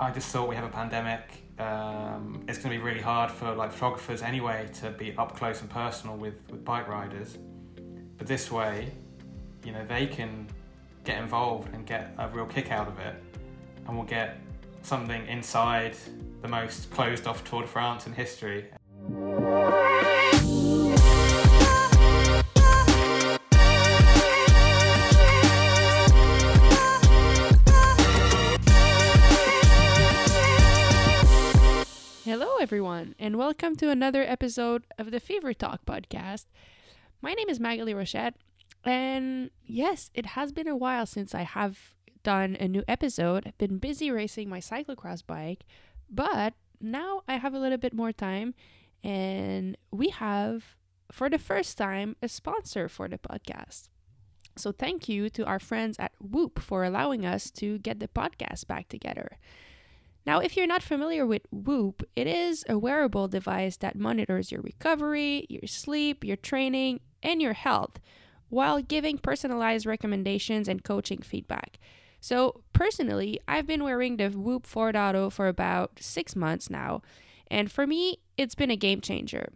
I just thought we have a pandemic. Um, it's going to be really hard for like photographers anyway to be up close and personal with, with bike riders. But this way, you know, they can get involved and get a real kick out of it, and we'll get something inside the most closed off Tour de France in history. Everyone, and welcome to another episode of the Fever Talk podcast. My name is Magali Rochette, and yes, it has been a while since I have done a new episode. I've been busy racing my cyclocross bike, but now I have a little bit more time, and we have, for the first time, a sponsor for the podcast. So, thank you to our friends at Whoop for allowing us to get the podcast back together. Now, if you're not familiar with Whoop, it is a wearable device that monitors your recovery, your sleep, your training, and your health while giving personalized recommendations and coaching feedback. So, personally, I've been wearing the Whoop 4.0 for about six months now, and for me, it's been a game changer.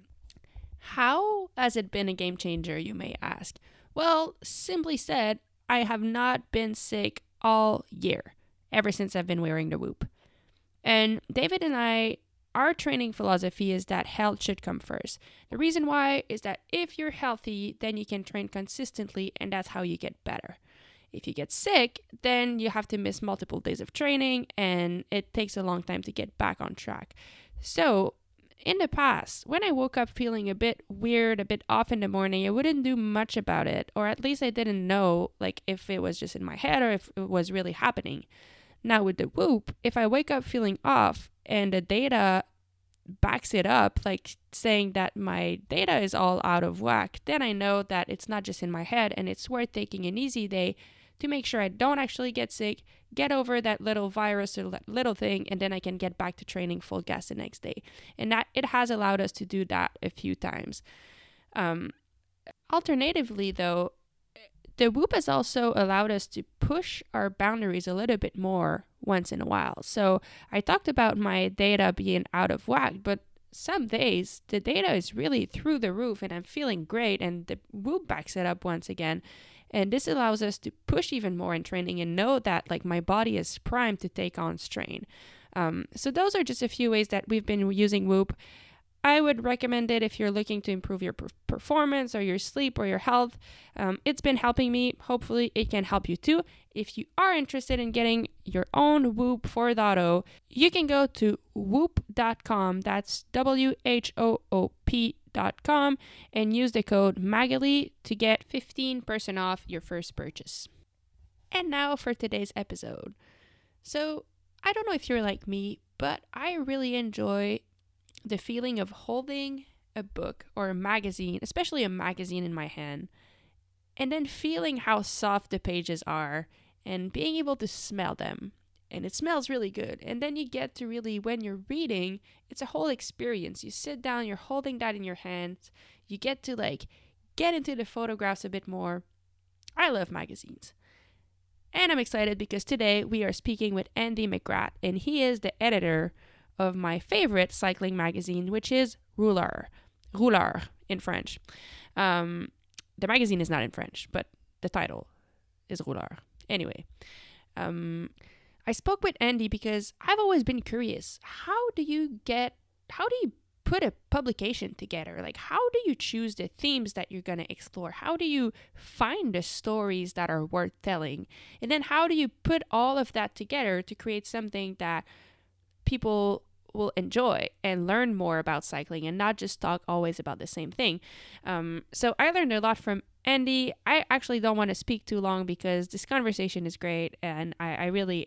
How has it been a game changer, you may ask? Well, simply said, I have not been sick all year, ever since I've been wearing the Whoop. And David and I, our training philosophy is that health should come first. The reason why is that if you're healthy, then you can train consistently, and that's how you get better. If you get sick, then you have to miss multiple days of training, and it takes a long time to get back on track. So, in the past, when I woke up feeling a bit weird, a bit off in the morning, I wouldn't do much about it, or at least I didn't know like if it was just in my head or if it was really happening. Now, with the Whoop, if I wake up feeling off and the data backs it up, like saying that my data is all out of whack, then I know that it's not just in my head and it's worth taking an easy day to make sure I don't actually get sick, get over that little virus or that little thing, and then I can get back to training full gas the next day. And that it has allowed us to do that a few times. Um, alternatively, though, the Whoop has also allowed us to push our boundaries a little bit more once in a while. So I talked about my data being out of whack, but some days the data is really through the roof and I'm feeling great and the Whoop backs it up once again. And this allows us to push even more in training and know that like my body is primed to take on strain. Um, so those are just a few ways that we've been using Whoop. I would recommend it if you're looking to improve your performance or your sleep or your health. Um, it's been helping me. Hopefully, it can help you too. If you are interested in getting your own Whoop 4.0, you can go to whoop.com. That's W H O O P.com and use the code Magali to get 15% off your first purchase. And now for today's episode. So, I don't know if you're like me, but I really enjoy the feeling of holding a book or a magazine, especially a magazine in my hand, and then feeling how soft the pages are and being able to smell them. And it smells really good. And then you get to really, when you're reading, it's a whole experience. You sit down, you're holding that in your hands, you get to like get into the photographs a bit more. I love magazines. And I'm excited because today we are speaking with Andy McGrath, and he is the editor of my favorite cycling magazine, which is Rouleur, Rouleur in French. Um, the magazine is not in French, but the title is Rouleur. Anyway, um, I spoke with Andy because I've always been curious. How do you get? How do you put a publication together? Like, how do you choose the themes that you're going to explore? How do you find the stories that are worth telling? And then, how do you put all of that together to create something that people will enjoy and learn more about cycling and not just talk always about the same thing. Um, so I learned a lot from Andy. I actually don't want to speak too long because this conversation is great and I, I really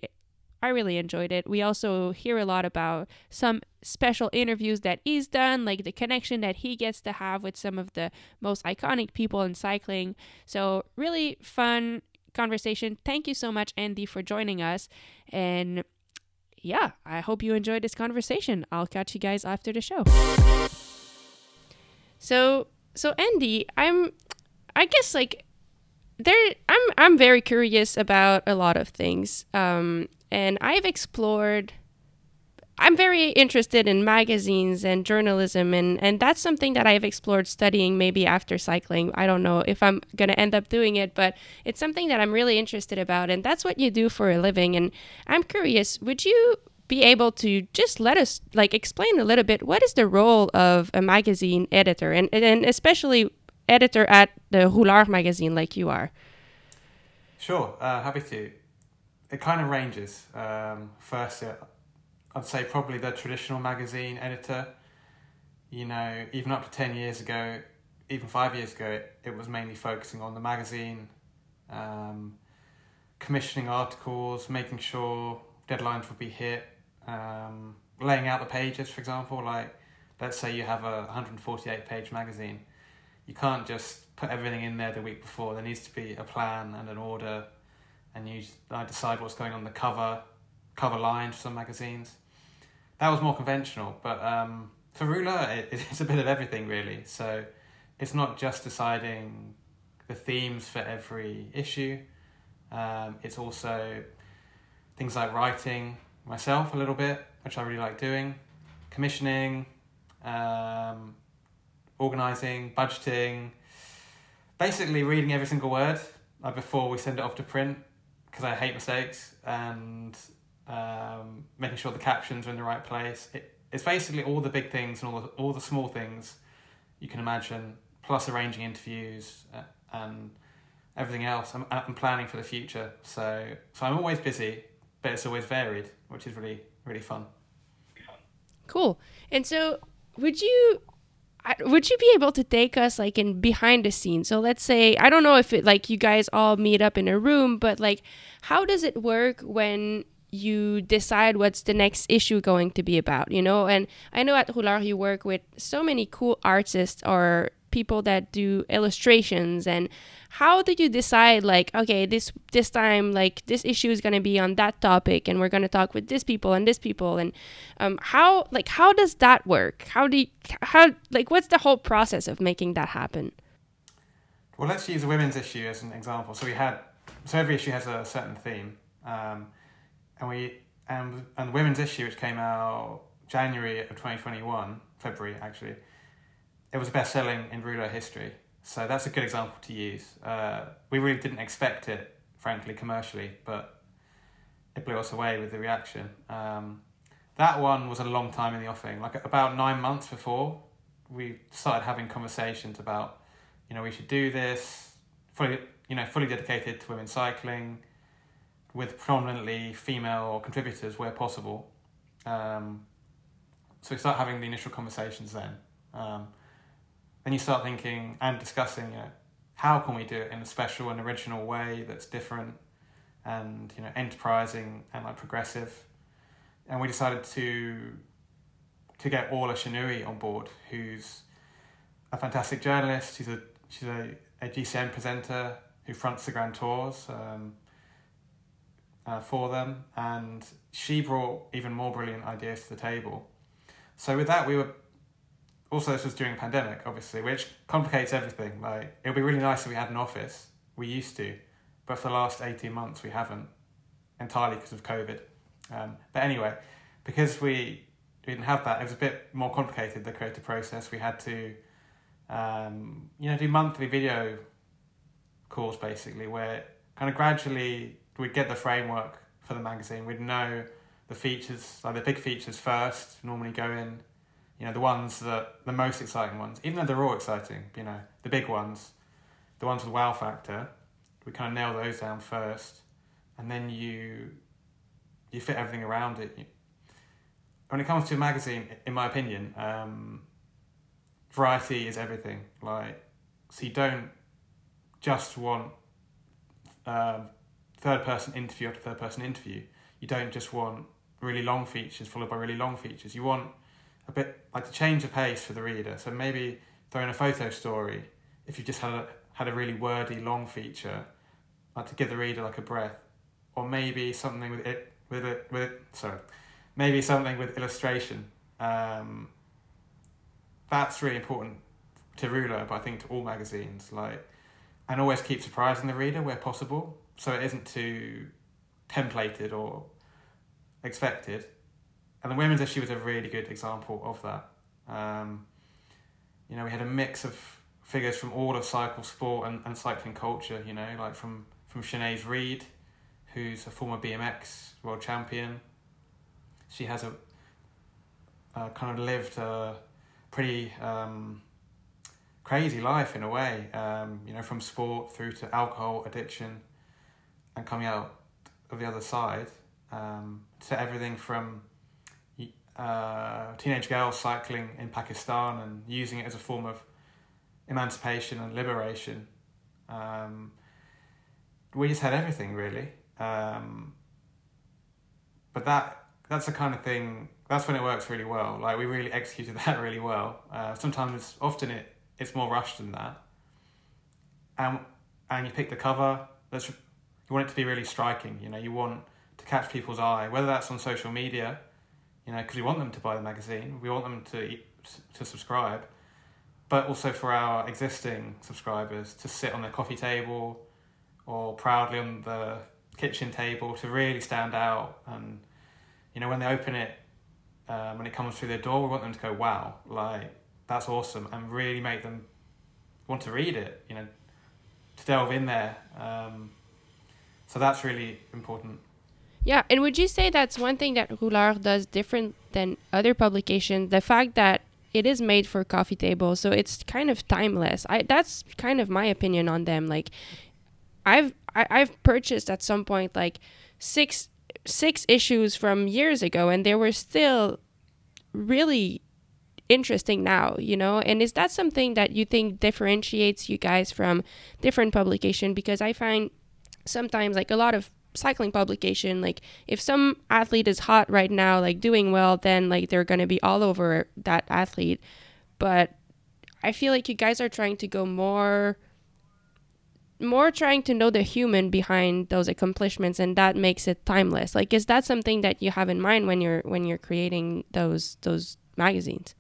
I really enjoyed it. We also hear a lot about some special interviews that he's done, like the connection that he gets to have with some of the most iconic people in cycling. So, really fun conversation. Thank you so much, Andy, for joining us. And yeah, I hope you enjoyed this conversation. I'll catch you guys after the show. So, so Andy, I'm I guess like there I'm I'm very curious about a lot of things. Um and I've explored I'm very interested in magazines and journalism, and, and that's something that I've explored studying maybe after cycling. I don't know if I'm going to end up doing it, but it's something that I'm really interested about, and that's what you do for a living. And I'm curious, would you be able to just let us like explain a little bit what is the role of a magazine editor and, and especially editor at the Rouleur magazine like you are? Sure, uh, happy to. It kind of ranges. Um, first, uh, I'd say probably the traditional magazine editor. You know, even up to 10 years ago, even five years ago, it, it was mainly focusing on the magazine, um, commissioning articles, making sure deadlines would be hit, um, laying out the pages, for example. Like, let's say you have a 148 page magazine, you can't just put everything in there the week before. There needs to be a plan and an order, and you decide what's going on the cover, cover line for some magazines that was more conventional. But um, for Rouleur, it, it's a bit of everything really. So it's not just deciding the themes for every issue. Um, it's also things like writing myself a little bit, which I really like doing, commissioning, um, organizing, budgeting, basically reading every single word before we send it off to print because I hate mistakes and um, making sure the captions are in the right place. It, it's basically all the big things and all the, all the small things you can imagine, plus arranging interviews uh, and everything else. I'm, I'm planning for the future, so so I'm always busy, but it's always varied, which is really really fun. Cool. And so, would you would you be able to take us like in behind the scenes so let's say i don't know if it like you guys all meet up in a room but like how does it work when you decide what's the next issue going to be about, you know? And I know at Rouleur you work with so many cool artists or people that do illustrations and how did you decide like okay this this time like this issue is going to be on that topic and we're going to talk with this people and this people and um, how like how does that work? How do you how like what's the whole process of making that happen? Well let's use a women's issue as an example. So we had so every issue has a certain theme. Um, and we and and the women's issue, which came out January of twenty twenty one, February actually, it was a best selling in Rouleur history. So that's a good example to use. Uh, we really didn't expect it, frankly, commercially, but it blew us away with the reaction. Um, that one was a long time in the offing. Like about nine months before, we started having conversations about, you know, we should do this, fully, you know, fully dedicated to women's cycling with prominently female contributors where possible. Um, so we start having the initial conversations then. Um, then you start thinking and discussing, you know, how can we do it in a special and original way that's different and you know enterprising and like progressive. And we decided to to get Orla Chennaoui on board, who's a fantastic journalist. She's a she's a, a GCN presenter who fronts the Grand Tours. Um, uh, for them, and she brought even more brilliant ideas to the table. So with that, we were also this was during a pandemic, obviously, which complicates everything. Like it would be really nice if we had an office. We used to, but for the last eighteen months we haven't, entirely because of COVID. Um, but anyway, because we we didn't have that, it was a bit more complicated. The creative process. We had to, um, you know, do monthly video calls basically, where kind of gradually we'd get the framework for the magazine. We'd know the features, like the big features first, normally go in, you know, the ones that, the most exciting ones, even though they're all exciting, you know, the big ones, the ones with wow factor, we kind of nail those down first, and then you, you fit everything around it. When it comes to a magazine, in my opinion, um, variety is everything. Like, so you don't just want um, third person interview after third person interview. You don't just want really long features followed by really long features. You want a bit like to change the pace for the reader. So maybe throw in a photo story if you just had a had a really wordy long feature, like to give the reader like a breath, or maybe something with it with it with it, sorry, maybe something with illustration. Um, that's really important to Rouleur, but I think to all magazines, like, and always keep surprising the reader where possible so it isn't too templated or expected. and the women's issue was a really good example of that. Um, you know, we had a mix of figures from all of cycle sport and, and cycling culture. You know, like from from Shanaze Reade, who's a former BMX world champion. She has a uh, kind of lived a pretty um, crazy life in a way. Um, you know, from sport through to alcohol addiction, and coming out of the other side um, to everything from uh, teenage girls cycling in Pakistan and using it as a form of emancipation and liberation. Um, we just had everything really, um, but that that's the kind of thing. That's when it works really well. Like we really executed that really well. Uh, sometimes, often it it's more rushed than that. And and you pick the cover. That's you want it to be really striking. You know, you want to catch people's eye, whether that's on social media you know, because we want them to buy the magazine, we want them to to subscribe, but also for our existing subscribers to sit on their coffee table or proudly on the kitchen table to really stand out and you know when they open it um, when it comes through their door we want them to go wow like that's awesome and really make them want to read it you know to delve in there um, so that's really important yeah, and would you say that's one thing that Rouleur does different than other publications? The fact that it is made for coffee table, so it's kind of timeless. I that's kind of my opinion on them. Like, I've I, I've purchased at some point like six six issues from years ago, and they were still really interesting now you know and is that something that you think differentiates you guys from different publication because i find sometimes like a lot of cycling publication like if some athlete is hot right now like doing well then like they're going to be all over that athlete. But i feel like you guys are trying to go more more trying to know the human behind those accomplishments and that makes it timeless. Like is that something that you have in mind when you're when you're creating those those magazines?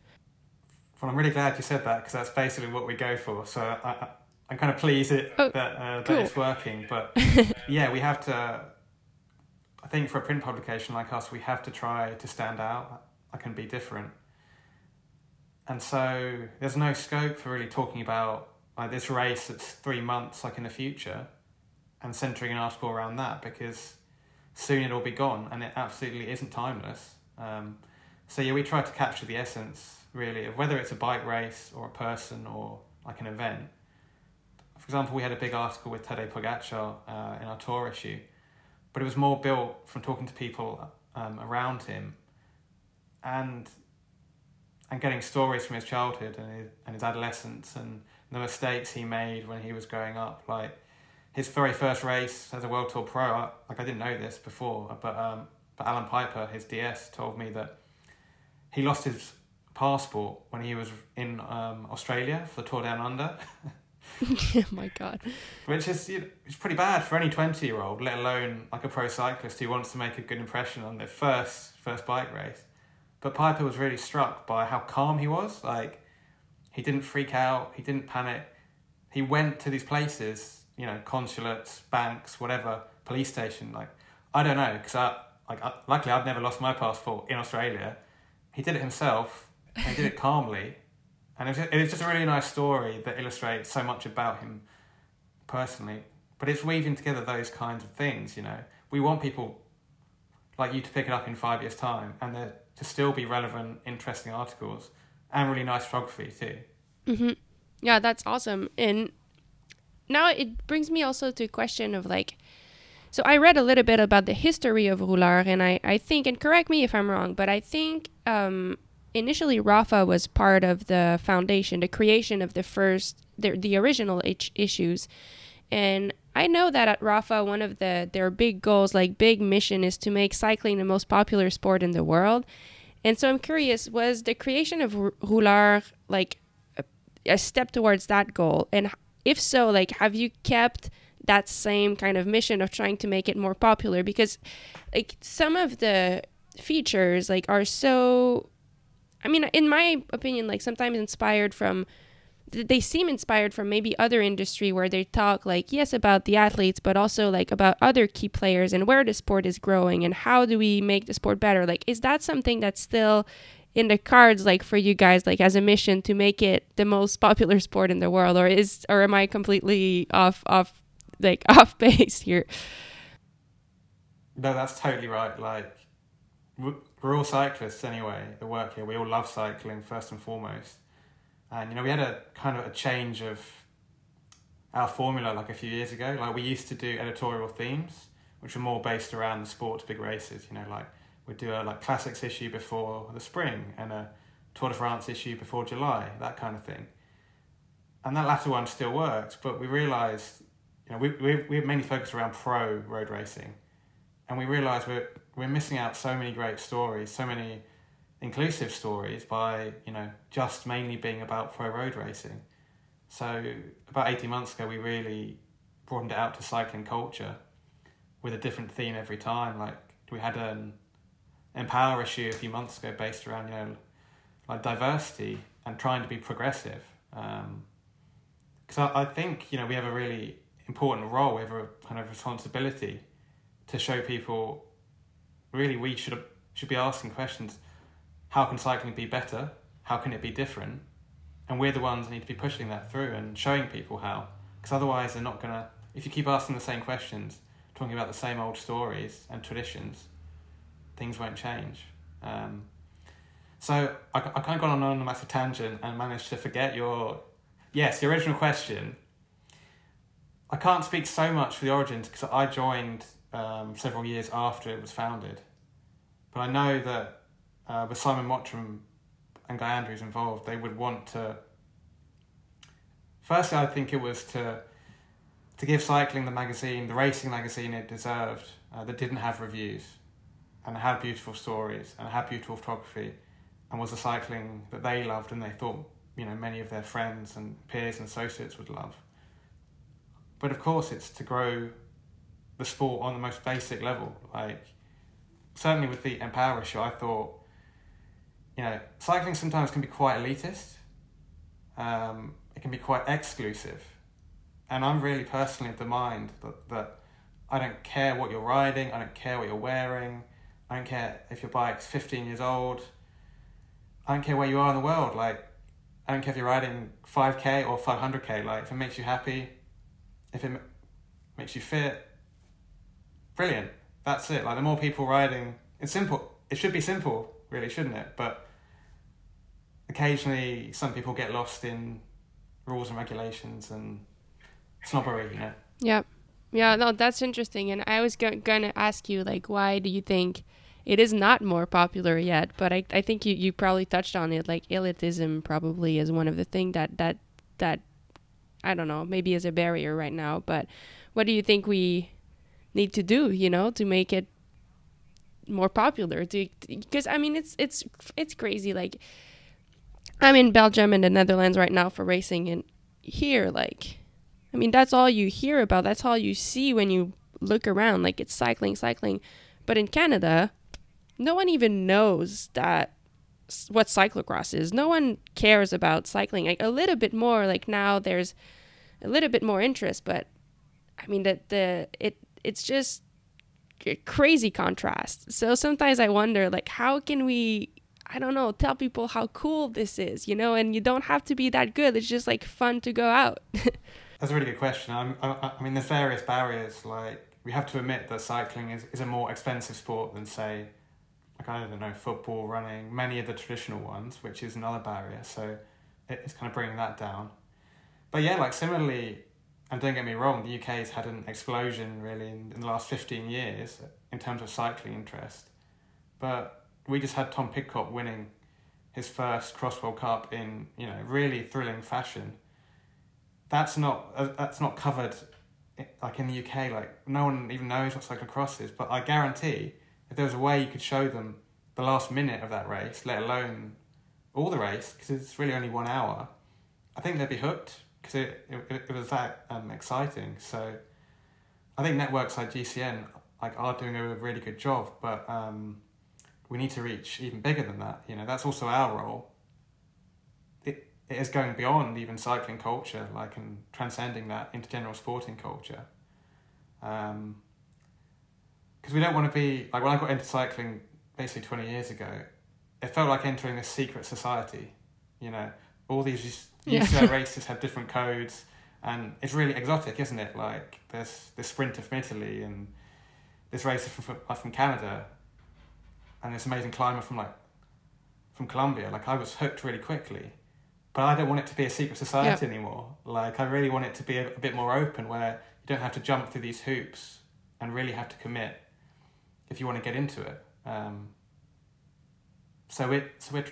Well i'm really glad you said that because that's basically what we go for. So I, I'm kind of pleased it, oh, that, uh, cool. that it's working. But yeah, we have to. I think for a print publication like us, we have to try to stand out. I can be different. And so there's no scope for really talking about like this race that's three months, like in the future, and centering an article around that because soon it'll be gone and it absolutely isn't timeless. Um, so yeah, we try to capture the essence really of whether it's a bike race or a person or like an event for example, we had a big article with Tadej Pogacar uh, in our tour issue, but it was more built from talking to people um, around him and and getting stories from his childhood and his, and his adolescence and the mistakes he made when he was growing up. Like his very first race as a World Tour pro, like I didn't know this before, but um, but Allan Peiper, his DS, told me that he lost his passport when he was in um, Australia for the Tour Down Under. oh my god. Which is you know, it's pretty bad for any twenty year old, let alone like a pro cyclist who wants to make a good impression on their first first bike race. But Peiper was really struck by how calm he was. Like he didn't freak out, he didn't panic. He went to these places, you know, consulates, banks, whatever, police station. Like I don't know, because I like I, luckily I've never lost my passport in Australia. He did it himself. And he did it calmly and it's, it's just a really nice story that illustrates so much about him personally. But it's weaving together those kinds of things, you know. We want people like you to pick it up in five years' time and to still be relevant, interesting articles and really nice photography too. Mm-hmm. Yeah, that's awesome. And now it brings me also to a question of like, so I read a little bit about the history of Rouleur, and I, I think, and correct me if I'm wrong, but I think um, initially Rapha was part of the foundation, the creation of the first, the, the original H- issues. And I know that at Rapha, one of the their big goals, like big mission, is to make cycling the most popular sport in the world. And so I'm curious, was the creation of Rouleur like a, a step towards that goal? And if so, like, have you kept that same kind of mission of trying to make it more popular? Because, like, some of the features like are so I mean, in my opinion, like sometimes inspired from they seem inspired from maybe other industry where they talk like yes about the athletes but also like about other key players and where the sport is growing and how do we make the sport better. Like is that something that's still in the cards like for you guys like as a mission to make it the most popular sport in the world? Or is or am i completely off off like off base here? No that's totally right. Like we're all cyclists anyway that work here we all love cycling first and foremost and you know, we had a kind of a change of our formula like a few years ago. Like we used to do editorial themes, which were more based around the sports big races. You know, like we'd do a like classics issue before the spring and a Tour de France issue before July, that kind of thing. And that latter one still works, but we realised, you know, we we we mainly focused around pro road racing, and we realised we're we're missing out so many great stories, so many inclusive stories by you know just mainly being about pro road racing. So about eighteen months ago, we really broadened it out to cycling culture with a different theme every time. Like we had an empower issue a few months ago based around you know like diversity and trying to be progressive. Because um, I, I think you know we have a really important role. We have a kind of responsibility to show people. Really, we should should be asking questions how can cycling be better? How can it be different? And we're the ones that need to be pushing that through and showing people how. Because otherwise, they're not going to, if you keep asking the same questions, talking about the same old stories and traditions, things won't change. Um, so I, I kind of got on a massive tangent and managed to forget your, yes, the original question. I can't speak so much for the origins because I joined um, several years after it was founded. But I know that uh, with Simon Mottram and Guy Andrews involved, they would want to. Firstly, I think it was to to give cycling the magazine, the racing magazine it deserved, uh, that didn't have reviews, and had beautiful stories and had beautiful photography, and was a cycling that they loved and they thought you know many of their friends and peers and associates would love. But of course, it's to grow the sport on the most basic level. Like certainly with the Empower issue, I thought you know, cycling sometimes can be quite elitist. Um, it can be quite exclusive. And I'm really personally of the mind that, that I don't care what you're riding, I don't care what you're wearing, I don't care if your bike's 15 years old, I don't care where you are in the world. Like, I don't care if you're riding 5k or 500k. Like, if it makes you happy, if it makes you fit, brilliant. That's it. Like, the more people riding, it's simple. It should be simple, really, shouldn't it? But occasionally some people get lost in rules and regulations and snobbery, you know. Yeah. Yeah, no, that's interesting. And I was go- going to ask you, like, why do you think it is not more popular yet? But I, I think you, you probably touched on it. Like, elitism probably is one of the things that, that, that, I don't know, maybe is a barrier right now. But what do you think we need to do, you know, to make it more popular? Because, I mean, it's, it's, it's crazy. Like, I'm in Belgium and the Netherlands right now for racing, and here, like, I mean, that's all you hear about. That's all you see when you look around. Like, it's cycling, cycling. But in Canada, no one even knows that what cyclocross is. No one cares about cycling. Like, a little bit more. Like now, there's a little bit more interest, but I mean, that the it it's just crazy contrast. So sometimes I wonder, like, how can we I don't know, tell people how cool this is, you know, and you don't have to be that good. It's just like fun to go out. That's a really good question. I'm, I, I mean, there's various barriers. Like, we have to admit that cycling is, is a more expensive sport than, say, like, I don't know, football, running, many of the traditional ones, which is another barrier. So it's kind of bringing that down. But yeah, like, similarly, and don't get me wrong, the UK has had an explosion really in, in the last 15 years in terms of cycling interest. But we just had Tom Pidcock winning his first Cross World Cup in you know really thrilling fashion. That's not uh, that's not covered like in the UK. Like no one even knows what cyclocross is. But I guarantee if there was a way you could show them the last minute of that race, let alone all the race, because it's really only one hour, I think they'd be hooked because it, it, it was that um, exciting. So I think networks like GCN like are doing a really good job, but um, we need to reach even bigger than that. You know, that's also our role. It it is going beyond even cycling culture, like and transcending that into general sporting culture. Because um, we don't want to be like when I got into cycling basically twenty years ago, it felt like entering a secret society. You know, all these yeah. races have different codes, and it's really exotic, isn't it? Like there's this sprinter from Italy and this racer from from Canada, and this amazing climber from like from Colombia. Like I was hooked really quickly but I don't want it to be a secret society anymore. Like I really want it to be a, a, bit more open, where you don't have to jump through these hoops and really have to commit if you want to get into it. Um, so it so we're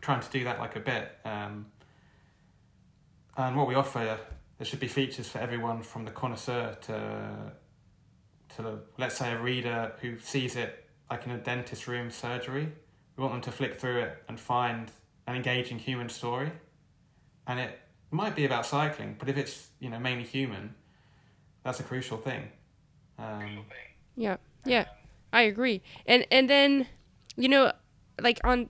trying to do that like a bit, um, and what we offer there should be features for everyone from the connoisseur to to the, let's say a reader who sees it like in a dentist room surgery. We want them to flick through it and find an engaging human story and it might be about cycling, but if it's you know mainly human, that's a crucial thing. Um, yeah, yeah, I agree. And and then, you know, like on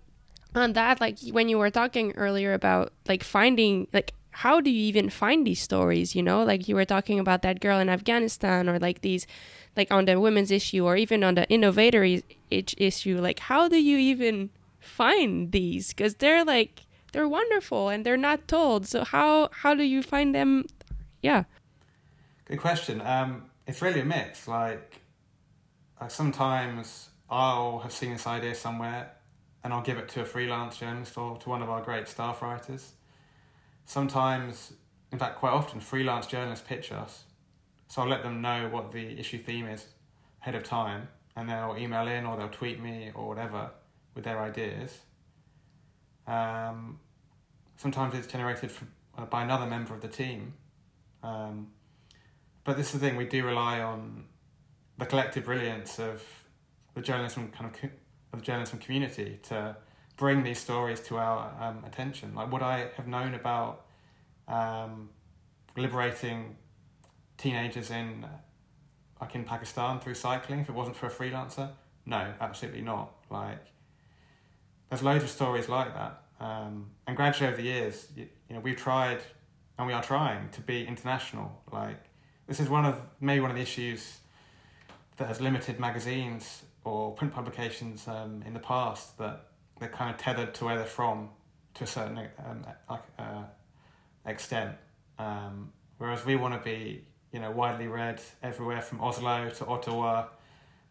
on that, like when you were talking earlier about like finding like how do you even find these stories? You know, like you were talking about that girl in Afghanistan, or like these, like on the women's issue, or even on the innovator issue. Like, how do you even find these? Because they're like they're wonderful and they're not told. So how how do you find them? Yeah. Good question. Um, it's really a mix. Like, like sometimes I'll have seen this idea somewhere, and I'll give it to a freelance journalist or to one of our great staff writers. Sometimes, in fact, quite often, freelance journalists pitch us. So I'll let them know what the issue theme is ahead of time, and they'll email in or they'll tweet me or whatever with their ideas. Um, sometimes it's generated from, uh, by another member of the team. Um, but this is the thing, we do rely on the collective brilliance of the journalism kind of, co- of the journalism community to bring these stories to our um, attention. Like, would I have known about um, liberating teenagers in like in Pakistan through cycling if it wasn't for a freelancer? No, absolutely not. Like, there's loads of stories like that. Um, and gradually over the years, you, you, know, we've tried, and we are trying to be international. Like this is one of maybe one of the issues that has limited magazines or print publications um, in the past that they're kind of tethered to where they're from to a certain um, uh, extent. Um, whereas we want to be, you know, widely read everywhere from Oslo to Ottawa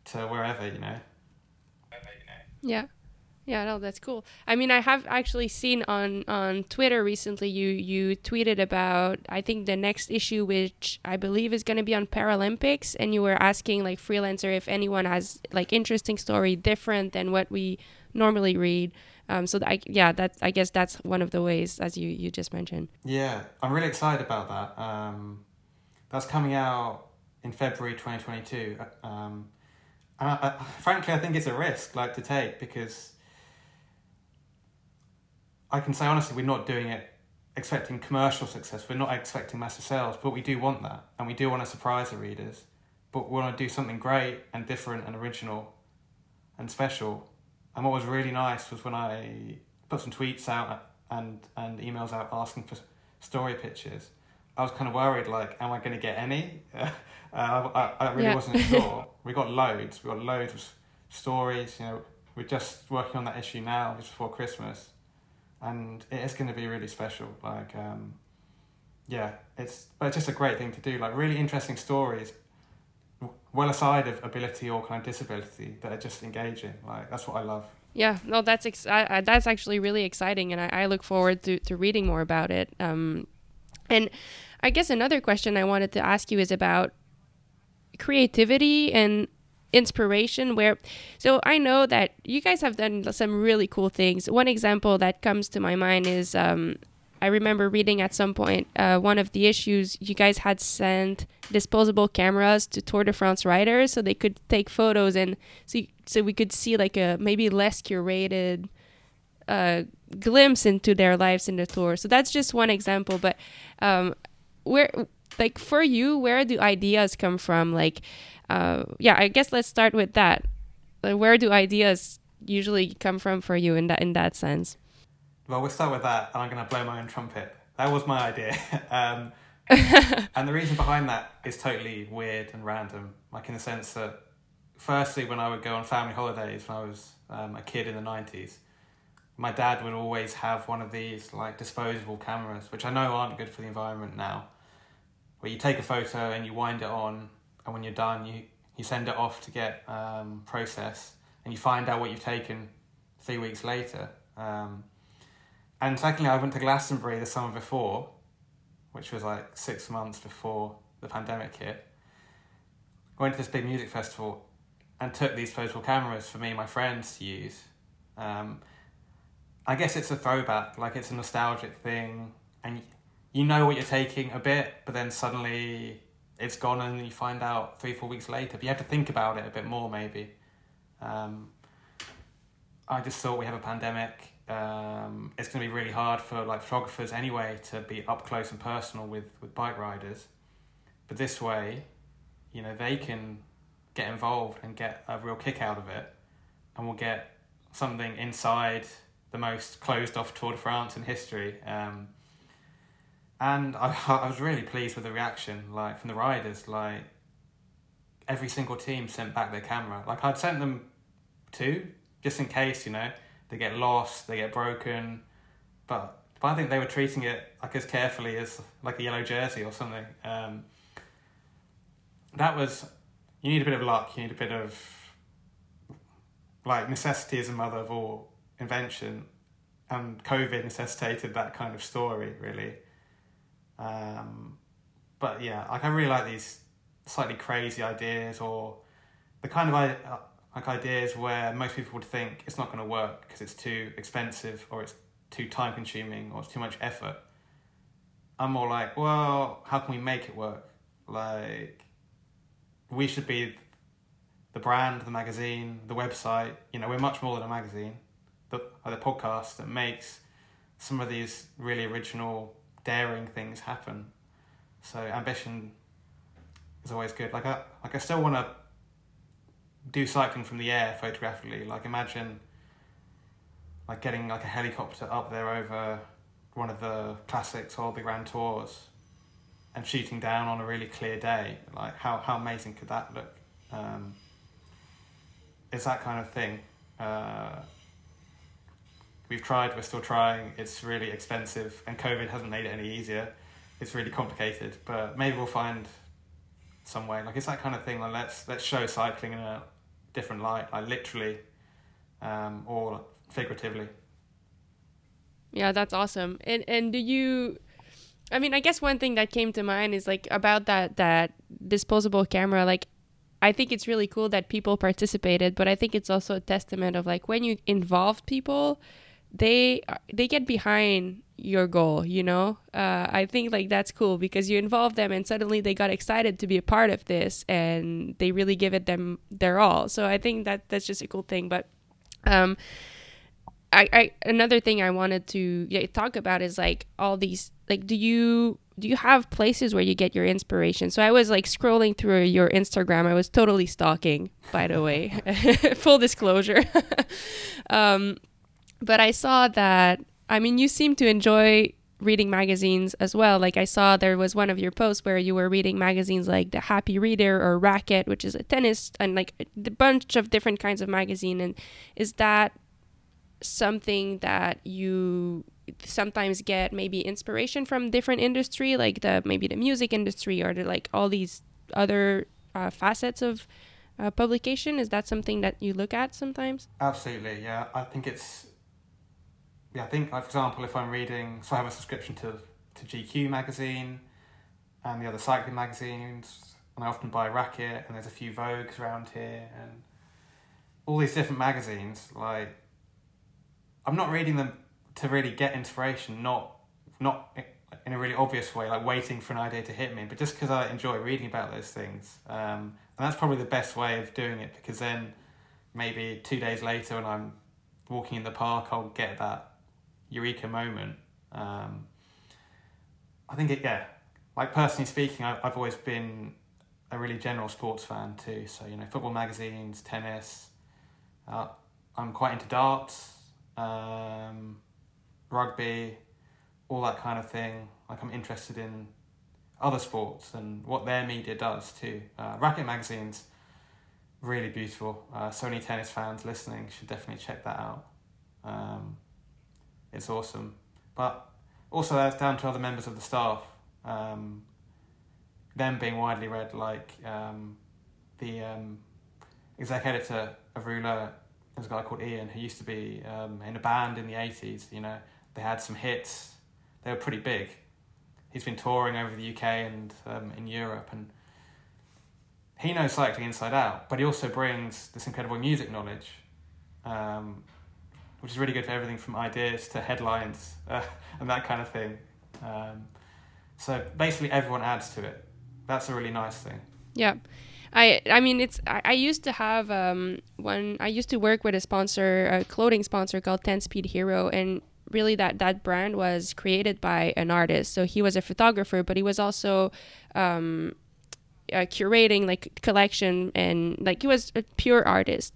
to wherever, you know. Yeah. Yeah, no, that's cool. I mean, I have actually seen on on Twitter recently you you tweeted about I think the next issue which I believe is going to be on Paralympics and you were asking like freelancer if anyone has like interesting story different than what we normally read. Um, so I, yeah, that I guess that's one of the ways as you you just mentioned. Yeah, I'm really excited about that. Um, that's coming out in February 2022. Um, and I, I, frankly, I think it's a risk like to take because I can say honestly, we're not doing it expecting commercial success. We're not expecting massive sales, but we do want that, and we do want to surprise the readers. But we want to do something great and different and original and special. And what was really nice was when I put some tweets out and and emails out asking for story pitches. I was kind of worried, like, am I going to get any? uh, I, I really yeah. wasn't sure. we got loads. We got loads of stories. You know, we're just working on that issue now, just before Christmas and it is going to be really special. Like, um, yeah, it's but it's just a great thing to do. Like, really interesting stories, well aside of ability or kind of disability, that are just engaging. Like, that's what I love. Yeah, no, that's ex- I, I, that's actually really exciting, and I, I look forward to, to reading more about it. Um, and I guess another question I wanted to ask you is about creativity and inspiration where so i know that you guys have done some really cool things one example that comes to my mind is um, i remember reading at some point uh, one of the issues you guys had sent disposable cameras to tour de france riders so they could take photos and so, so we could see like a maybe less curated uh, glimpse into their lives in the tour so that's just one example but um, where like for you where do ideas come from like uh, yeah, I guess let's start with that. Like, where do ideas usually come from for you in that in that sense? Well, we'll start with that, and I'm going to blow my own trumpet. That was my idea. um, and the reason behind that is totally weird and random, like in the sense that, firstly, when I would go on family holidays when I was um, a kid in the 90s, my dad would always have one of these like disposable cameras, which I know aren't good for the environment now, where you take a photo and you wind it on, and when you're done, you, you send it off to get um, processed, and you find out what you've taken three weeks later. Um, and secondly, I went to Glastonbury the summer before, which was like six months before the pandemic hit. Went to this big music festival and took these disposable cameras for me and my friends to use. Um, I guess it's a throwback, like it's a nostalgic thing, and you know what you're taking a bit, but then suddenly it's gone and you find out three, four weeks later. But you have to think about it a bit more, maybe. Um, I just thought we have a pandemic um, it's going to be really hard for like photographers anyway to be up close and personal with, with bike riders. But this way, you know, they can get involved and get a real kick out of it, and we'll get something inside the most closed off Tour de France in history. Um, and I, I was really pleased with the reaction, like from the riders. Like every single team sent back their camera. Like I'd sent them two, just in case, you know they get lost, they get broken, but but I think they were treating it like as carefully as like a yellow jersey or something. Um, that was you need a bit of luck. You need a bit of like necessity is a mother of all invention, and COVID necessitated that kind of story really. Um, but yeah, like I really like these slightly crazy ideas or the kind of like ideas where most people would think it's not going to work because it's too expensive or it's too time consuming or it's too much effort. I'm more like, well, how can we make it work? Like, we should be the brand, the magazine, the website. You know, we're much more than a magazine. The, the podcast that makes some of these really original, daring things happen. So ambition is always good. Like I, like I still want to do cycling from the air photographically. Like imagine like getting like a helicopter up there over one of the classics or the grand tours and shooting down on a really clear day. Like how, how amazing could that look? Um, it's that kind of thing. Uh, we've tried, we're still trying. It's really expensive, and COVID hasn't made it any easier. It's really complicated, but maybe we'll find some way. Like it's that kind of thing. Like let's let's show cycling in a different light, like literally um, or figuratively. Yeah, that's awesome. And and do you? I mean, I guess one thing that came to mind is like about that that disposable camera. Like, I think it's really cool that people participated, but I think it's also a testament of like when you involve people, they they get behind your goal you know? Uh, i think like that's cool because you involve them and suddenly they got excited to be a part of this and they really give it them their all. So i think that that's just a cool thing. But um I, I another thing i wanted to yeah, talk about is like all these like do you do you have places where you get your inspiration? So i was like scrolling through your instagram. I was totally stalking by the way. Full disclosure. Um but I saw that, I mean, you seem to enjoy reading magazines as well. Like I saw there was one of your posts where you were reading magazines like The Happy Reader or Racquet, which is a tennis and like a bunch of different kinds of magazine. And is that something that you sometimes get maybe inspiration from different industry, like the maybe the music industry or the, like all these other uh, facets of uh, publication? Is that something that you look at sometimes? Absolutely, yeah. I think it's yeah, I think, like, for example, if I'm reading, so I have a subscription to, to GQ magazine and the other cycling magazines, and I often buy Racquet, and there's a few Vogues around here, and all these different magazines. Like, I'm not reading them to really get inspiration, not not in a really obvious way, like waiting for an idea to hit me, but just because I enjoy reading about those things. Um, and that's probably the best way of doing it because then maybe two days later when I'm walking in the park, I'll get that eureka moment. Um, I think it, yeah, like personally speaking, I, I've always been a really general sports fan too. So, you know, football magazines, tennis. Uh, I'm quite into darts, um, rugby, all that kind of thing. Like I'm interested in other sports and what their media does too. Uh, Racquet Magazine's really beautiful. Uh, so tennis fans listening should definitely check that out. Um, it's awesome. But also that's down to other members of the staff. Um, them being widely read, like um, the um, exec editor of Rouleur, there's a guy called Ian who used to be um, in a band in the 80s. You know, they had some hits, they were pretty big. He's been touring over the UK and um, in Europe, and he knows cycling inside out, but he also brings this incredible music knowledge, um, which is really good for everything from ideas to headlines uh, and that kind of thing. Um, so basically, everyone adds to it. That's a really nice thing. Yeah. I I mean it's I, I used to have um one I used to work with a sponsor a clothing sponsor called 10 Speed Hero and really that that brand was created by an artist so he was a photographer but he was also um uh, curating like collection and like he was a pure artist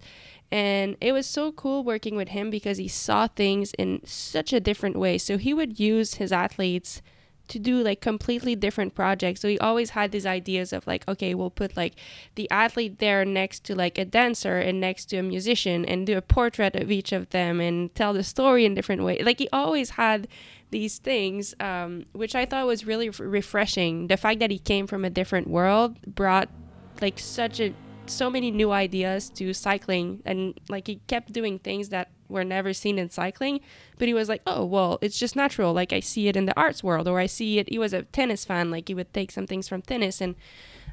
and it was so cool working with him because he saw things in such a different way so he would use his athletes to do like completely different projects. So he always had these ideas of like, okay, we'll put like the athlete there next to like a dancer and next to a musician and do a portrait of each of them and tell the story in different ways. Like he always had these things, um, which I thought was really refreshing. The fact that he came from a different world brought like such a so many new ideas to cycling and like he kept doing things that were never seen in cycling but he was like oh well it's just natural. Like i see it in the arts world or i see it he was a tennis fan like he would take some things from tennis and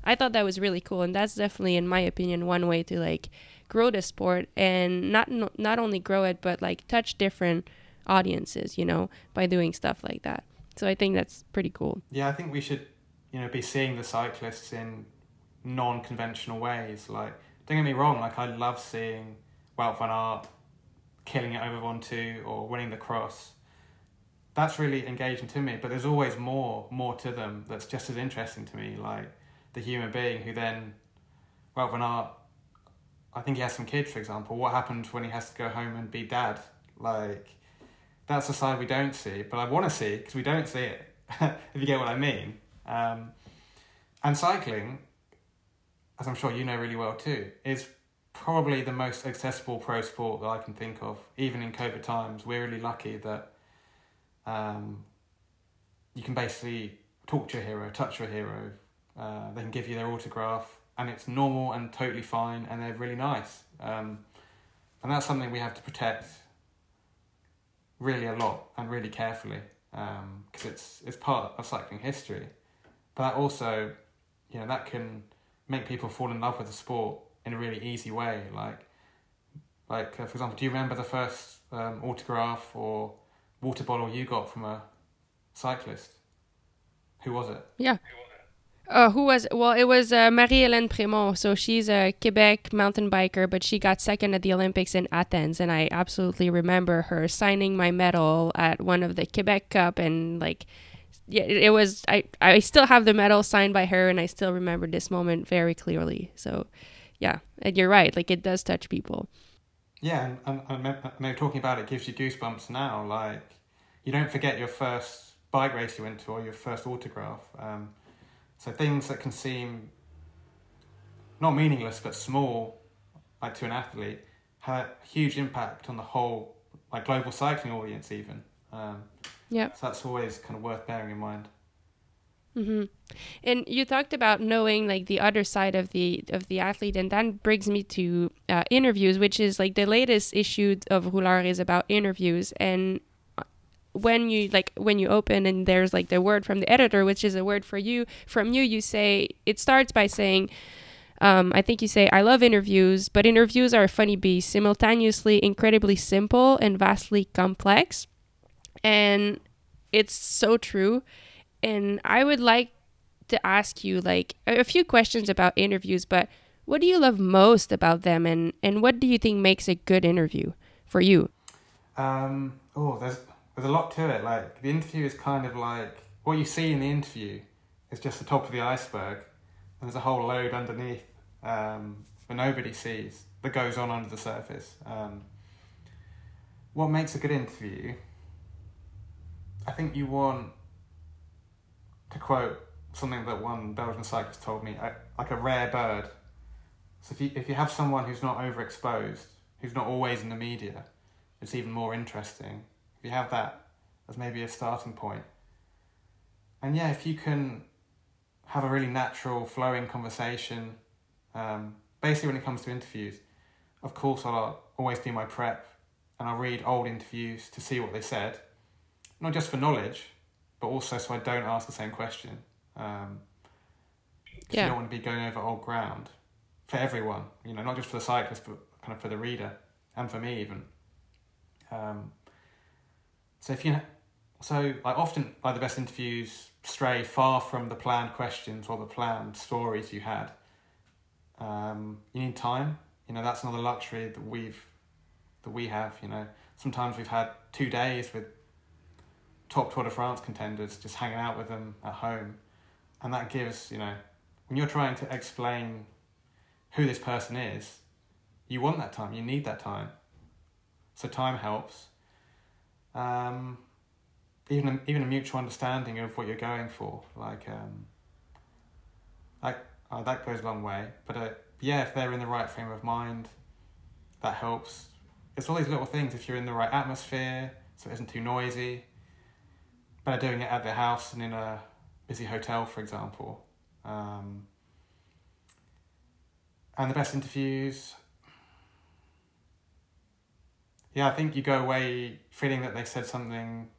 i thought that was really cool and that's definitely in my opinion one way to like grow the sport and not not only grow it but like touch different audiences you know by doing stuff like that. So i think that's pretty cool. Yeah i think we should you know be seeing the cyclists in non-conventional ways. Like don't get me wrong like i love seeing Wout van Aert killing it over one two or winning the cross. That's really engaging to me but there's always more more to them that's just as interesting to me like the human being who then well van Aert I think he has some kids for example. What happens when he has to go home and be dad? Like that's the side we don't see but I want to see because we don't see it if you get what I mean. Um, and cycling as I'm sure you know really well too is probably the most accessible pro sport that I can think of. Even in COVID times, we're really lucky that um, you can basically talk to your hero, touch your hero. Uh, they can give you their autograph, and it's normal and totally fine, and they're really nice. Um, and that's something we have to protect really a lot and really carefully because um, it's it's part of cycling history. But also, you know, that can make people fall in love with the sport in a really easy way. Like, like uh, for example, do you remember the first um, autograph or water bottle you got from a cyclist? Who was it? Yeah. Uh, who was well? It was uh, Marie-Hélène Prémont. So she's a Quebec mountain biker, but she got second at the Olympics in Athens, and I absolutely remember her signing my medal at one of the Quebec Cup, and like, yeah, it was. I I still have the medal signed by her, and I still remember this moment very clearly. So, yeah, and you're right. Like it does touch people. Yeah, and, and, and talking about it gives you goosebumps now. Like you don't forget your first bike race you went to or your first autograph. Um, so things that can seem not meaningless but small, like to an athlete, have a huge impact on the whole like global cycling audience even. Um, yeah. So that's always kind of worth bearing in mind. Mm-hmm. And you talked about knowing like the other side of the of the athlete, and that brings me to uh, interviews, which is like the latest issue of Rouleur is about interviews. And uh, when you like when you open and there's like the word from the editor, which is a word for you from you, you say it starts by saying. Um, I think you say, I love interviews, but interviews are a funny beast, simultaneously incredibly simple and vastly complex. And it's so true and I would like to ask you like a few questions about interviews, but what do you love most about them and, and what do you think makes a good interview for you? Um, oh, there's, there's a lot to it. Like the interview is kind of like what you see in the interview is just the top of the iceberg. And there's a whole load underneath um, that nobody sees that goes on under the surface. Um, what makes a good interview I think you want to quote something that one Belgian cyclist told me, like a rare bird. So if you if you have someone who's not overexposed, who's not always in the media, it's even more interesting. If you have that as maybe a starting point, and yeah, if you can have a really natural, flowing conversation, um, basically when it comes to interviews, of course I'll always do my prep and I'll read old interviews to see what they said, not just for knowledge, but also so I don't ask the same question. Um, yeah. You don't want to be going over old ground for everyone, you know, not just for the cyclist, but kind of for the reader and for me even. Um, so if you, so like often like the best interviews stray far from the planned questions or the planned stories you had. Um, you need time. You know that's another luxury that we've that we have. You know sometimes we've had two days with top Tour de France contenders, just hanging out with them at home, and that gives you know when you're trying to explain who this person is, you want that time. You need that time. So time helps. Um, even a, even a mutual understanding of what you're going for, like um, like oh, that goes a long way. But uh, yeah, if they're in the right frame of mind, that helps. It's all these little things. If you're in the right atmosphere, so it isn't too noisy, better doing it at their house and in a busy hotel, for example. Um, and the best interviews. Yeah, I think you go away feeling that they said something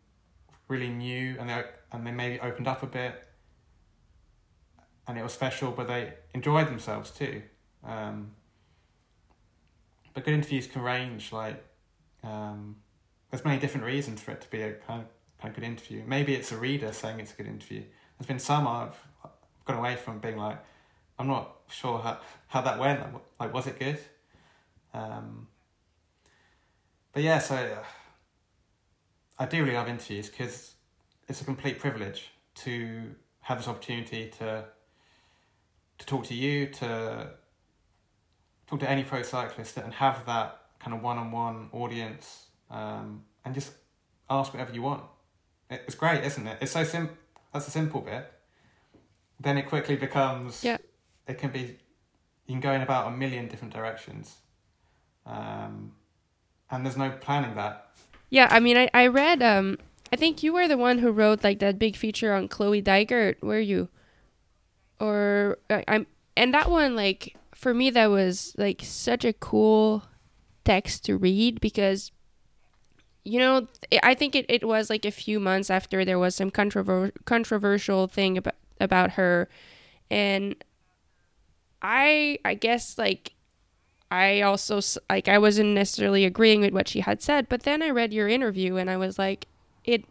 really new and they and they maybe opened up a bit, and it was special, but they enjoyed themselves too. Um, but good interviews can range like um, there's many different reasons for it to be a kind of a good interview. Maybe it's a reader saying it's a good interview. There's been some I've gone away from being like, I'm not sure how, how that went. Like, was it good? Um, but yeah, so uh, I do really love interviews because it's a complete privilege to have this opportunity to to talk to you, to talk to any pro cyclist, and have that kind of one on one audience, um, and just ask whatever you want. It's great, isn't it? It's so simple. That's a simple bit. Then it quickly becomes. Yeah. It can be. You can go in about a million different directions, um, and there's no planning that. Yeah, I mean, I I read. Um, I think you were the one who wrote like that big feature on Chloe Dygert. Were you? Or I, I'm, and that one like for me that was like such a cool text to read because you know, I think it, it was like a few months after there was some controver- controversial thing about about her, and I I guess like I also like I wasn't necessarily agreeing with what she had said, but then I read your interview and I was like, it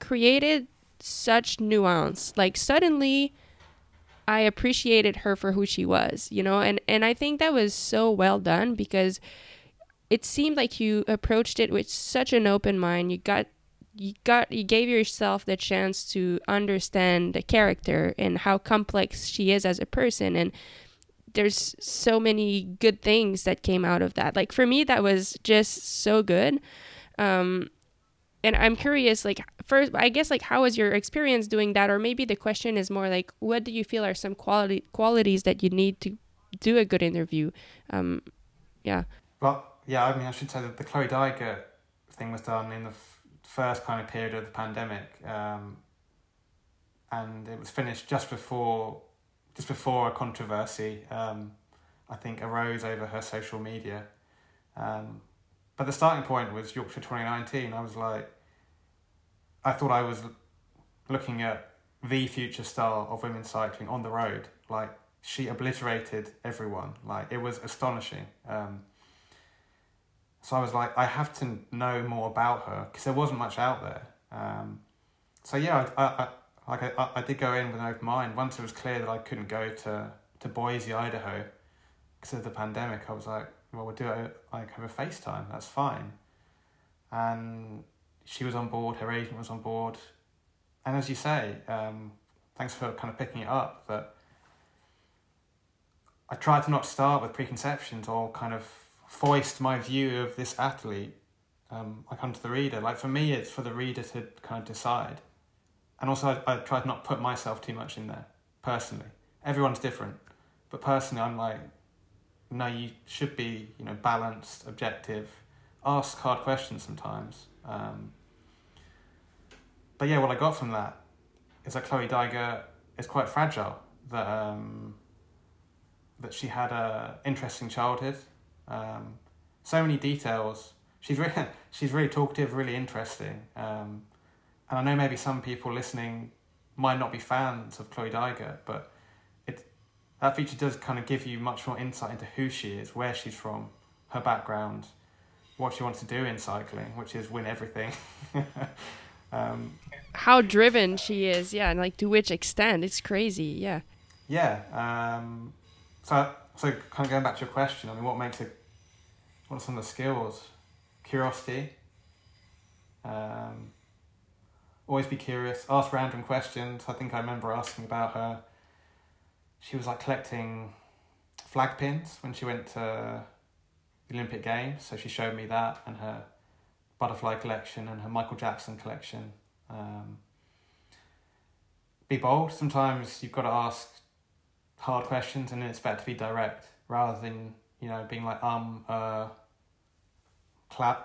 created such nuance. Like suddenly, I appreciated her for who she was, you know, and and I think that was so well done because it seemed like you approached it with such an open mind. You got you got you gave yourself the chance to understand the character and how complex she is as a person and there's so many good things that came out of that. Like for me that was just so good. Um and I'm curious like first I guess like how was your experience doing that or maybe the question is more like what do you feel are some quality qualities that you need to do a good interview? Um yeah. Well, yeah, I mean, I should say that the Chloe Dygert thing was done in the f- first kind of period of the pandemic, um, and it was finished just before, just before a controversy, um, I think, arose over her social media. Um, but the starting point was Yorkshire twenty nineteen. I was like, I thought I was looking at the future star of women's cycling on the road. Like she obliterated everyone. Like it was astonishing. Um, so I was like, I have to know more about her because there wasn't much out there. Um, so yeah, I, I, I like I, I did go in with an open mind. Once it was clear that I couldn't go to, to Boise, Idaho, because of the pandemic, I was like, well, we'll do it like have a FaceTime. That's fine. And she was on board. Her agent was on board. And as you say, um, thanks for kind of picking it up. That I tried to not start with preconceptions or kind of foist my view of this athlete um, like onto the reader. Like for me, it's for the reader to kind of decide, and also I, I try to not put myself too much in there personally. Everyone's different, but personally, I'm like, no, you should be you know balanced, objective, ask hard questions sometimes. Um, but yeah, what I got from that is that Chloe Dygert is quite fragile. That um, that she had a interesting childhood. Um, so many details. She's really she's really talkative, really interesting. Um, and I know maybe some people listening might not be fans of Chloe Dygert, but it that feature does kind of give you much more insight into who she is, where she's from, her background, what she wants to do in cycling, which is win everything. um, How driven she is, yeah, and like to which extent? It's crazy, yeah. Yeah. Um, so, so kind of going back to your question, I mean, what makes it? What are some of the skills? Curiosity. Um, always be curious. Ask random questions. I think I remember asking about her. She was like collecting flag pins when she went to the Olympic Games, so she showed me that and her butterfly collection and her Michael Jackson collection. Um, be bold. Sometimes you've got to ask hard questions and it's better to be direct rather than you know being like um uh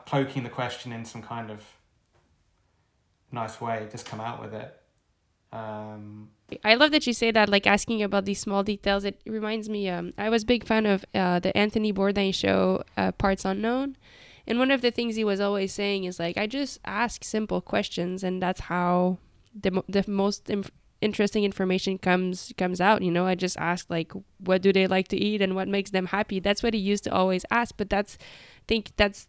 cloaking the question in some kind of nice way just come out with it um I love that you say that, like asking about these small details. It reminds me, um, I was a big fan of uh, the Anthony Bourdain show, uh, Parts Unknown. And one of the things he was always saying is like, I just ask simple questions, and that's how the, the most interesting information comes comes out you know? I just ask like what do they like to eat and what makes them happy? That's what he used to always ask but that's I think that's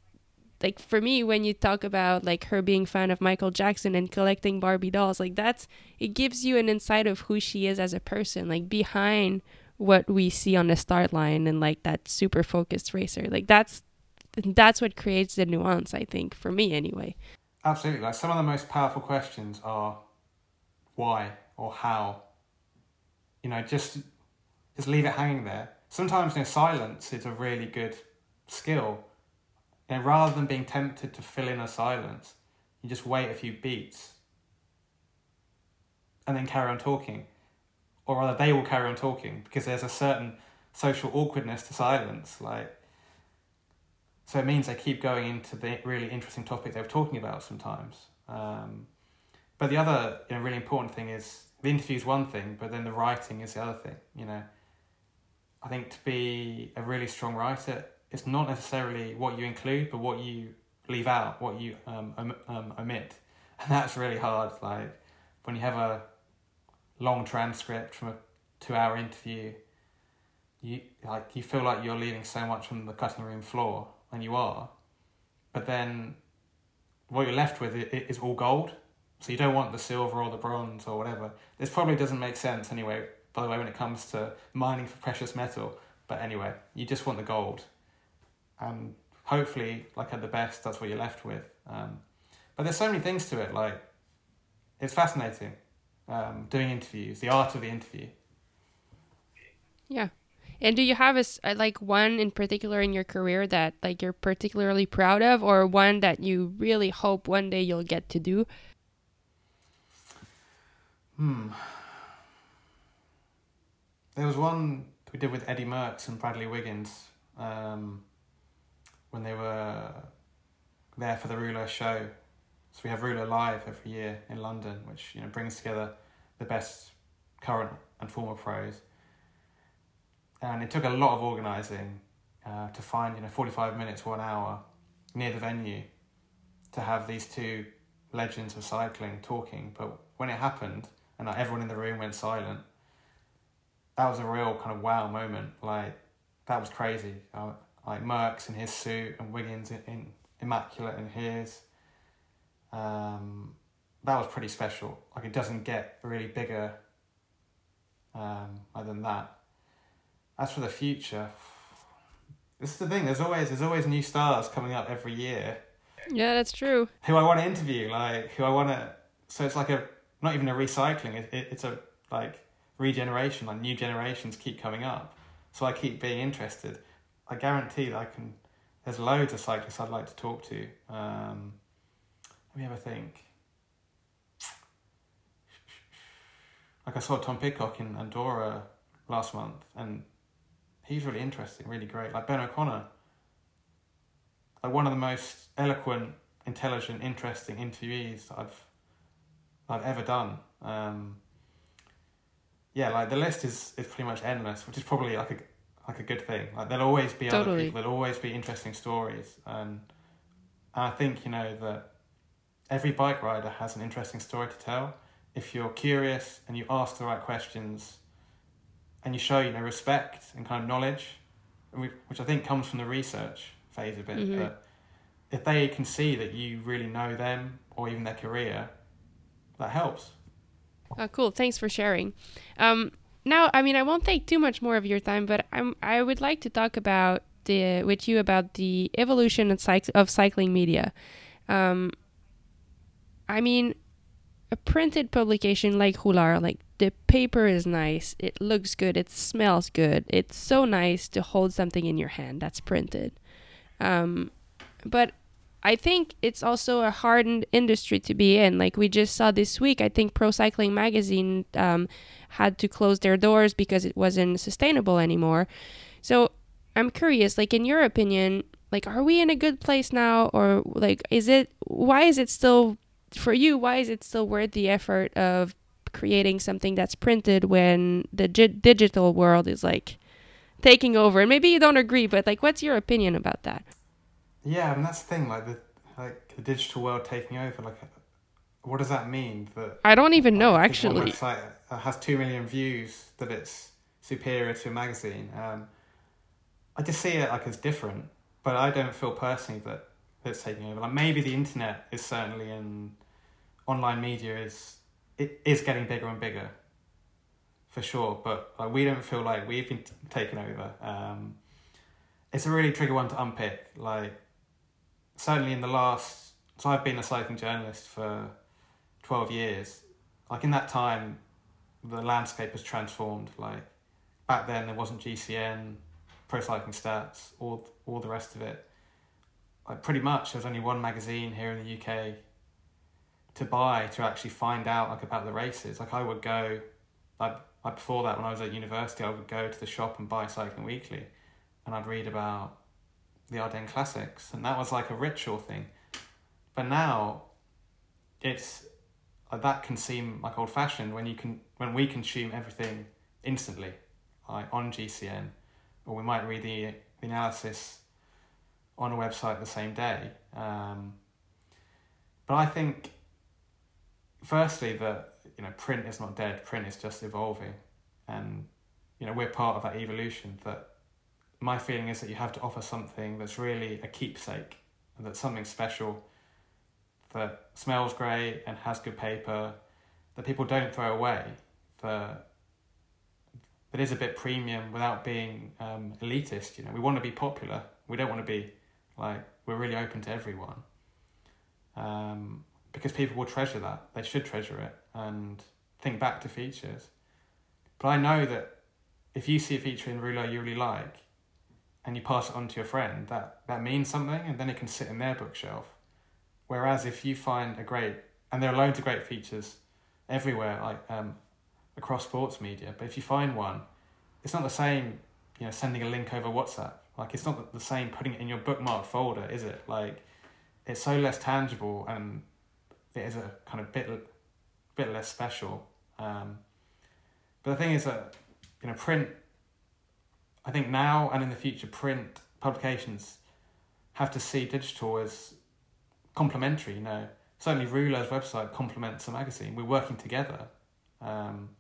like for me when you talk about like her being fan of michael jackson and collecting barbie dolls like that's it gives you an insight of who she is as a person like behind what we see on the start line and like that super focused racer. Like that's that's what creates the nuance i think for me anyway. Absolutely. Like some of the most powerful questions are why or how. You know, just just leave it hanging there. Sometimes you know, silence is a really good skill. And rather than being tempted to fill in a silence, you just wait a few beats and then carry on talking. Or rather they will carry on talking because there's a certain social awkwardness to silence. Like so it means they keep going into the really interesting topic they were talking about sometimes. Um, but the other you know, really important thing is the interview is one thing, but then the writing is the other thing. You know, I think to be a really strong writer, it's not necessarily what you include, but what you leave out, what you um, um, omit, and that's really hard. Like when you have a long transcript from a two-hour interview, you like you feel like you're leaving so much from the cutting room floor, and you are, but then what you're left with is all gold so you don't want the silver or the bronze or whatever. This probably doesn't make sense anyway, by the way, when it comes to mining for precious metal. But anyway, you just want the gold. And hopefully, like at the best, that's what you're left with. Um, but there's so many things to it. Like, it's fascinating um, doing interviews, the art of the interview. Yeah. And do you have a like one in particular in your career that like you're particularly proud of, or one that you really hope one day you'll get to do? Hmm. There was one we did with Eddie Merckx and Bradley Wiggins um, when they were there for the Rouleur show. So we have Rouleur Live every year in London, which you know brings together the best current and former pros. And it took a lot of organising uh, to find you know forty five minutes, one hour near the venue to have these two legends of cycling talking. But when it happened, and like everyone in the room went silent. That was a real kind of wow moment. Like that was crazy. Uh, like Merckx in his suit and Wiggins in, in immaculate in his. Um, that was pretty special. Like it doesn't get really bigger um, than that. As for the future, this is the thing. There's always there's always new stars coming up every year. Yeah, that's true. Who I want to interview, like who I want to. So it's like a not even a recycling. It, it, it's a like regeneration. Like new generations keep coming up, so I keep being interested. I guarantee that I can there's loads of cyclists I'd like to talk to. Um, let me have a think. Like I saw Tom Pidcock in Andorra last month, and he's really interesting, really great. Like Ben O'Connor, like one of the most eloquent, intelligent, interesting interviewees I've I've ever done. Um, yeah, like the list is is pretty much endless, which is probably like a like a good thing. Like there'll always be other people, there'll always be interesting stories, and and I think you know that every bike rider has an interesting story to tell. If you're curious and you ask the right questions, and you show you know respect and kind of knowledge, which I think comes from the research phase of it. Mhm. That if they can see that you really know them or even their career, that helps. Oh, cool. Thanks for sharing. Um, now, I mean, I won't take too much more of your time, but I'm I would like to talk about the with you about the evolution of, cyc- of cycling media. Um, I mean, a printed publication like Rouleur, like the paper is nice, it looks good, it smells good. It's so nice to hold something in your hand that's printed. Um, but I think it's also a hardened industry to be in. Like we just saw this week, I think Pro Cycling Magazine um, had to close their doors because it wasn't sustainable anymore. So I'm curious, like in your opinion, like are we in a good place now, or like is it? Why is it still for you? Why is it still worth the effort of creating something that's printed when the gi- digital world is like taking over? And maybe you don't agree, but like, what's your opinion about that? Yeah, I mean that's the thing. Like the like the digital world taking over. Like, what does that mean? That I don't even know like, one actually. website uh, has two million views that it's superior to a magazine. Um, I just see it like as different, but I don't feel personally that it's taking over. Like maybe the internet is certainly in online media is it is getting bigger and bigger, for sure. But like, we don't feel like we've been t- taken over. Um, it's a really tricky one to unpick. Like certainly in the last, so I've been a cycling journalist for twelve years. Like in that time, the landscape has transformed. Like back then, there wasn't GCN, Pro Cycling Stats, all all the rest of it. Like pretty much, there's only one magazine here in the UK to buy to actually find out like about the races. Like I would go, like, like before that when I was at university, I would go to the shop and buy Cycling Weekly, and I'd read about the Ardennes Classics, and that was like a ritual thing. But now, it's like that can seem like old fashioned when you can when we consume everything instantly, like on GCN, or we might read the, the analysis on a website the same day. Um, but I think, firstly, that you know print is not dead. Print is just evolving, and you know we're part of that evolution. That my feeling is that you have to offer something that's really a keepsake, and that's something special, that smells great and has good paper, that people don't throw away, that that is a bit premium without being um, elitist. You know, we want to be popular. We don't want to be like we're really open to everyone. Um, because people will treasure that. They should treasure it and think back to features. But I know that if you see a feature in Rouleur you really like, and you pass it on to your friend, that that means something, and then it can sit in their bookshelf. Whereas if you find a great, and there are loads of great features everywhere, like um, across sports media, but if you find one, it's not the same, you know, sending a link over WhatsApp. Like it's not the same putting it in your bookmark folder, is it? Like it's so less tangible and it is a kind of bit bit less special. Um, but the thing is that you know print. I think now and in the future, print publications have to see digital as complementary. You know, certainly Rouleur's website complements the magazine. We're working together. Um,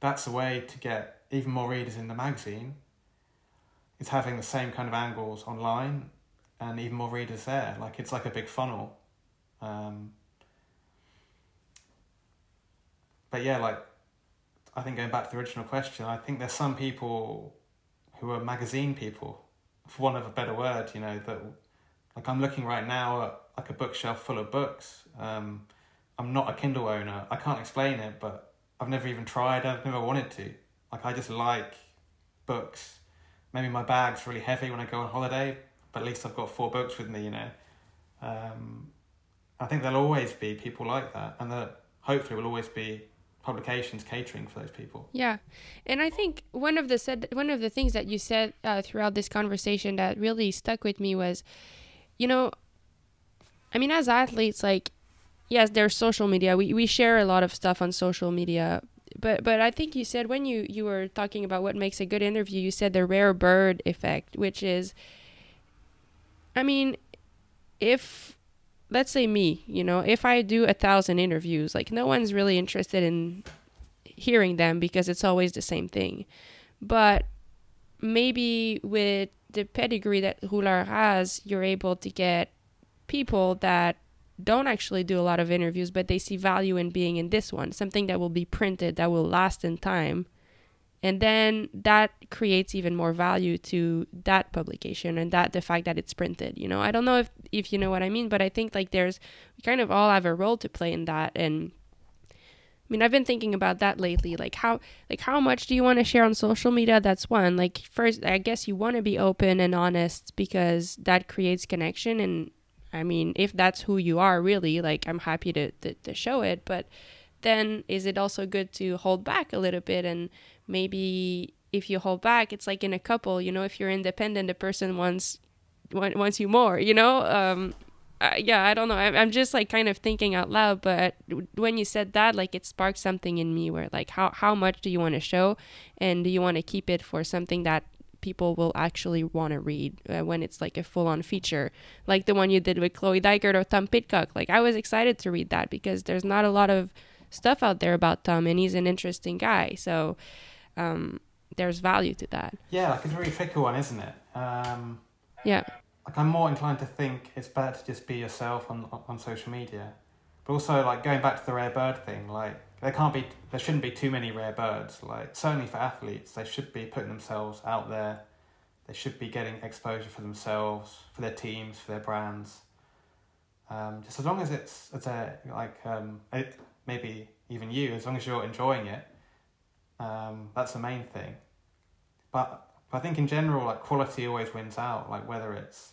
that's a way to get even more readers in the magazine. It's having the same kind of angles online and even more readers there. Like it's like a big funnel. Um, but yeah, like I think going back to the original question, I think there's some people who are magazine people, for want of a better word, you know, that like I'm looking right now at like a bookshelf full of books. Um, I'm not a Kindle owner. I can't explain it, but I've never even tried. I've never wanted to. Like I just like books maybe my bag's really heavy when I go on holiday, but at least I've got four books with me, you know. Um, I think there'll always be people like that, and that hopefully will always be publications catering for those people. Yeah, and I think one of the said one of the things that you said uh, throughout this conversation that really stuck with me was, you know, I mean, as athletes, like, yes, there's social media. We we share a lot of stuff on social media, but but I think you said when you you were talking about what makes a good interview, you said the rare bird effect, which is, I mean, if let's say me, you know, if I do a thousand interviews, like no one's really interested in hearing them because it's always the same thing. But maybe with the pedigree that Rouleur has, you're able to get people that don't actually do a lot of interviews, but they see value in being in this one, something that will be printed, that will last in time. And then that creates even more value to that publication and that the fact that it's printed. You know, I don't know if, if you know what I mean, but I think like there's, we kind of all have a role to play in that. And I mean, I've been thinking about that lately. Like how, like how much do you want to share on social media? That's one. Like first, I guess you want to be open and honest because that creates connection and I mean, if that's who you are, really, like I'm happy to, to, to show it. But then is it also good to hold back a little bit? And maybe if you hold back, it's like in a couple, you know, if you're independent, the person wants wants you more, you know. Um, uh, yeah, I don't know. I, I'm just like kind of thinking out loud. But when you said that, like it sparked something in me where like how how much do you want to show, and do you want to keep it for something that people will actually want to read uh, when it's like a full on feature, like the one you did with Chloe Dygert or Tom Pidcock Like I was excited to read that because there's not a lot of stuff out there about Tom, and he's an interesting guy. So um, there's value to that. Yeah, like it's a really tricky one, isn't it? Um, yeah. Like I'm more inclined to think it's better to just be yourself on on social media, but also like going back to the rare bird thing, like there can't be there shouldn't be too many rare birds like certainly for athletes they should be putting themselves out there they should be getting exposure for themselves for their teams for their brands um, just as long as it's it's a like um, it, maybe even you as long as you're enjoying it um, that's the main thing but, but I think in general like quality always wins out like whether it's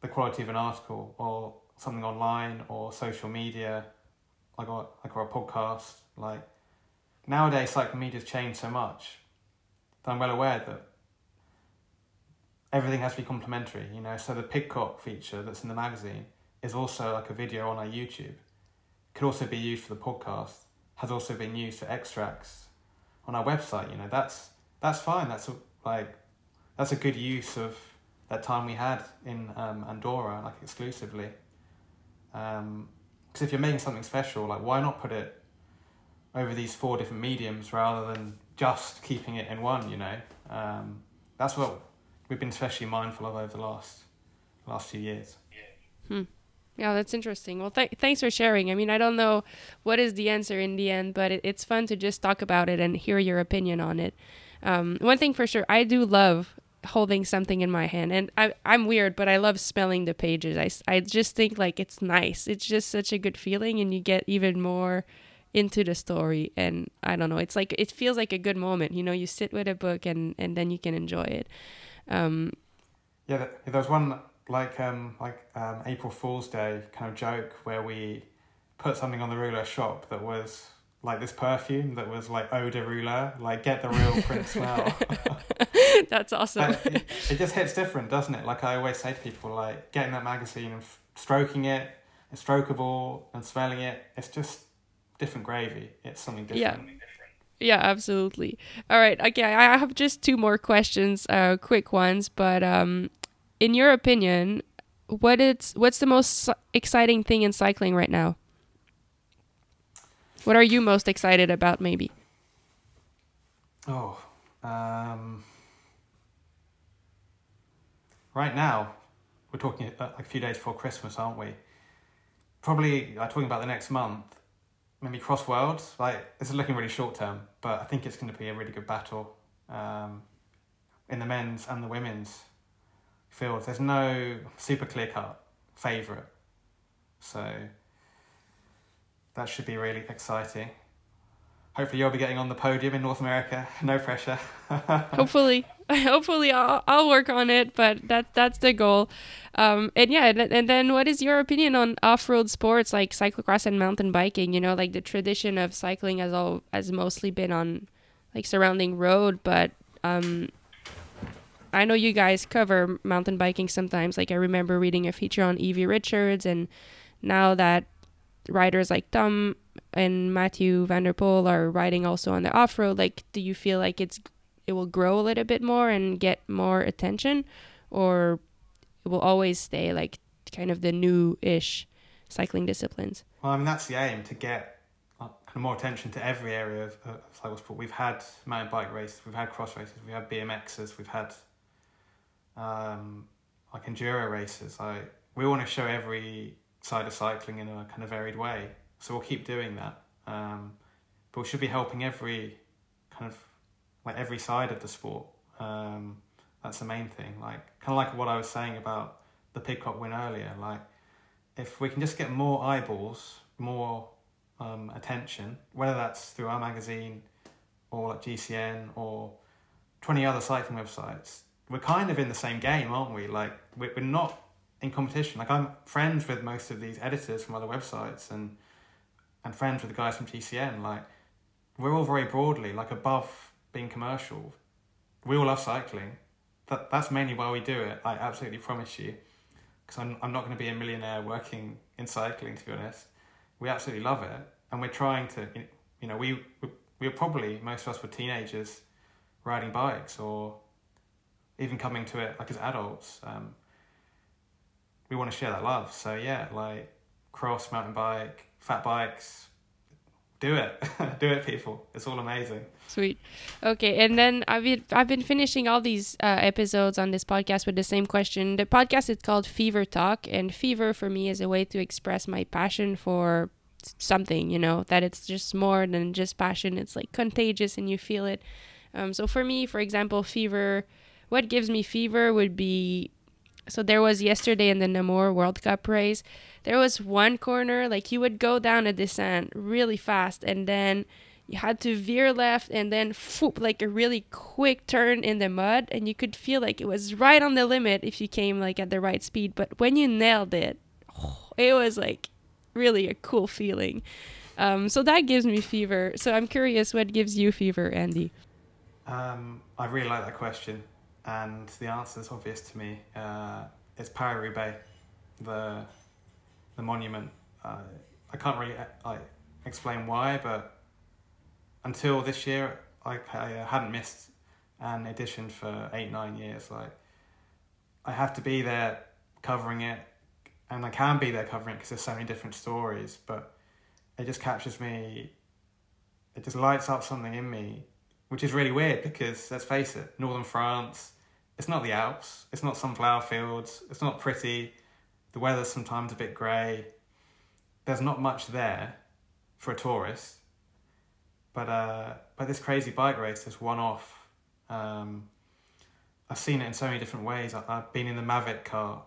the quality of an article or something online or social media like or, like our podcast. Like nowadays, like media's changed so much that I'm well aware that everything has to be complementary. You know, so the Pidcock feature that's in the magazine is also like a video on our YouTube. Could also be used for the podcast. Has also been used for extracts on our website. You know, that's that's fine. That's a, like that's a good use of that time we had in um, Andorra, like exclusively. Um, because if you're making something special, like why not put it over these four different mediums rather than just keeping it in one? You know, um, that's what we've been especially mindful of over the last last few years. Hmm. Yeah, that's interesting. Well, th- thanks for sharing. I mean, I don't know what is the answer in the end, but it, it's fun to just talk about it and hear your opinion on it. Um, one thing for sure, I do love holding something in my hand and I, i'm weird but i love smelling the pages I, I just think like it's nice it's just such a good feeling and you get even more into the story and i don't know it's like it feels like a good moment you know you sit with a book and and then you can enjoy it um yeah there was one like um like um april fool's day kind of joke where we put something on the Rouleur shop that was like this perfume that was like eau de Rouleur, like get the real print smell. That's awesome. it, it, just hits different, doesn't it? Like I always say to people, like getting that magazine and f- stroking it, it's strokeable and smelling it. It's just different gravy. It's something different. Yeah. Yeah, absolutely. All right. Okay, I have just two more questions, uh, quick ones. But um, in your opinion, what it's what's the most exciting thing in cycling right now? What are you most excited about, maybe? Oh, um, right now, we're talking uh, like a few days before Christmas, aren't we? Probably like talking about the next month, maybe Cross Worlds. Like is looking really short term, but I think it's going to be a really good battle um, in the men's and the women's fields. There's no super clear cut favourite, so that should be really exciting. Hopefully, you'll be getting on the podium in North America. No pressure. hopefully, hopefully I'll, I'll work on it but that that's the goal um and yeah and, and then what is your opinion on off-road sports like cyclocross and mountain biking you know like the tradition of cycling has all has mostly been on like surrounding road but um I know you guys cover mountain biking sometimes. Like I remember reading a feature on Evie Richards and now that riders like Tom and Mathieu van der Poel are riding also on the off-road like do you feel like it's it will grow a little bit more and get more attention? Or it will always stay like kind of the new-ish cycling disciplines? Well, I mean, that's the aim to get kind of more attention to every area of, of cycle sport. We've had mountain bike races, we've had cross races, we've had BMXs, we've had um, like enduro races. Like we want to show every side of cycling in a kind of varied way. So we'll keep doing that. Um, but we should be helping every kind of like every side of the sport. Um, that's the main thing. Like kind of like what I was saying about the Pidcock win earlier. Like if we can just get more eyeballs, more um, attention, whether that's through our magazine or like GCN or 20 other cycling websites, we're kind of in the same game, aren't we? Like we're, we're not in competition. Like I'm friends with most of these editors from other websites and and friends with the guys from GCN. Like we're all very broadly like above being commercial. We all love cycling. That that's mainly why we do it. I absolutely promise you, because I'm I'm not going to be a millionaire working in cycling. To be honest, we absolutely love it, and we're trying to. You know, we we we were probably most of us were teenagers riding bikes or even coming to it like as adults. Um, we want to share that love. So yeah, like cross, mountain bike, fat bikes, do it, do it, people. It's all amazing. Sweet. Okay, and then I've been, I've been finishing all these uh, episodes on this podcast with the same question. The podcast is called Fever Talk, and fever for me is a way to express my passion for something. You know that it's just more than just passion. It's like contagious, and you feel it. Um, so for me, for example, fever. What gives me fever would be so there was yesterday in the Namur World Cup race, there was one corner like you would go down a descent really fast and then you had to veer left and then foop, like a really quick turn in the mud and you could feel like it was right on the limit if you came like at the right speed. But when you nailed it it was like really a cool feeling. Um, so that gives me fever. So i'm curious what gives you fever andy? Um, i really like that question and the answer is obvious to me. Uh, it's Paris Roubaix, the the monument. Uh, I can't really uh, explain why, but until this year, I, I hadn't missed an edition for eight nine years. Like I have to be there covering it, and I can be there covering it because there's so many different stories. But it just captures me. It just lights up something in me which is really weird because let's face it, northern France, it's not the Alps, it's not sunflower fields, it's not pretty, the weather's sometimes a bit grey. There's not much there for a tourist. But uh, but this crazy bike race, this one off, um, I've seen it in so many different ways. I, I've been in the Mavic car,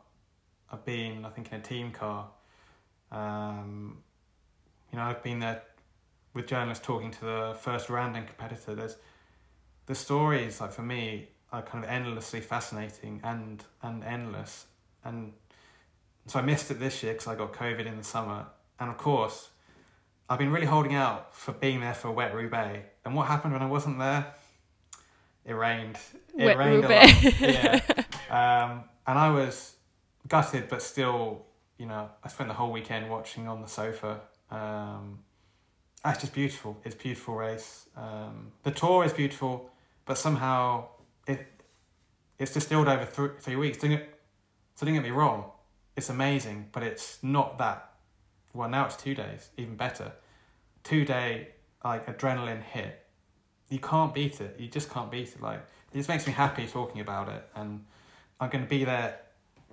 I've been, I think, in a team car. Um, you know, I've been there with journalists talking to the first Randon competitor. There's the stories like for me are kind of endlessly fascinating and and endless. And so I missed it this year because I got COVID in the summer. And of course I've been really holding out for being there for wet Roubaix and what happened when I wasn't there? It rained. It Wet rained Roubaix. a lot. Yeah. Um, and I was gutted but still you know I spent the whole weekend watching on the sofa. Um, ah, it's just beautiful it's beautiful race um, the tour is beautiful but somehow it it's distilled over th- three weeks. So don't get me wrong, it's amazing, but it's not that. Well, now it's two days, even better. Two day like adrenaline hit. You can't beat it. You just can't beat it. Like it just makes me happy talking about it, and I'm going to be there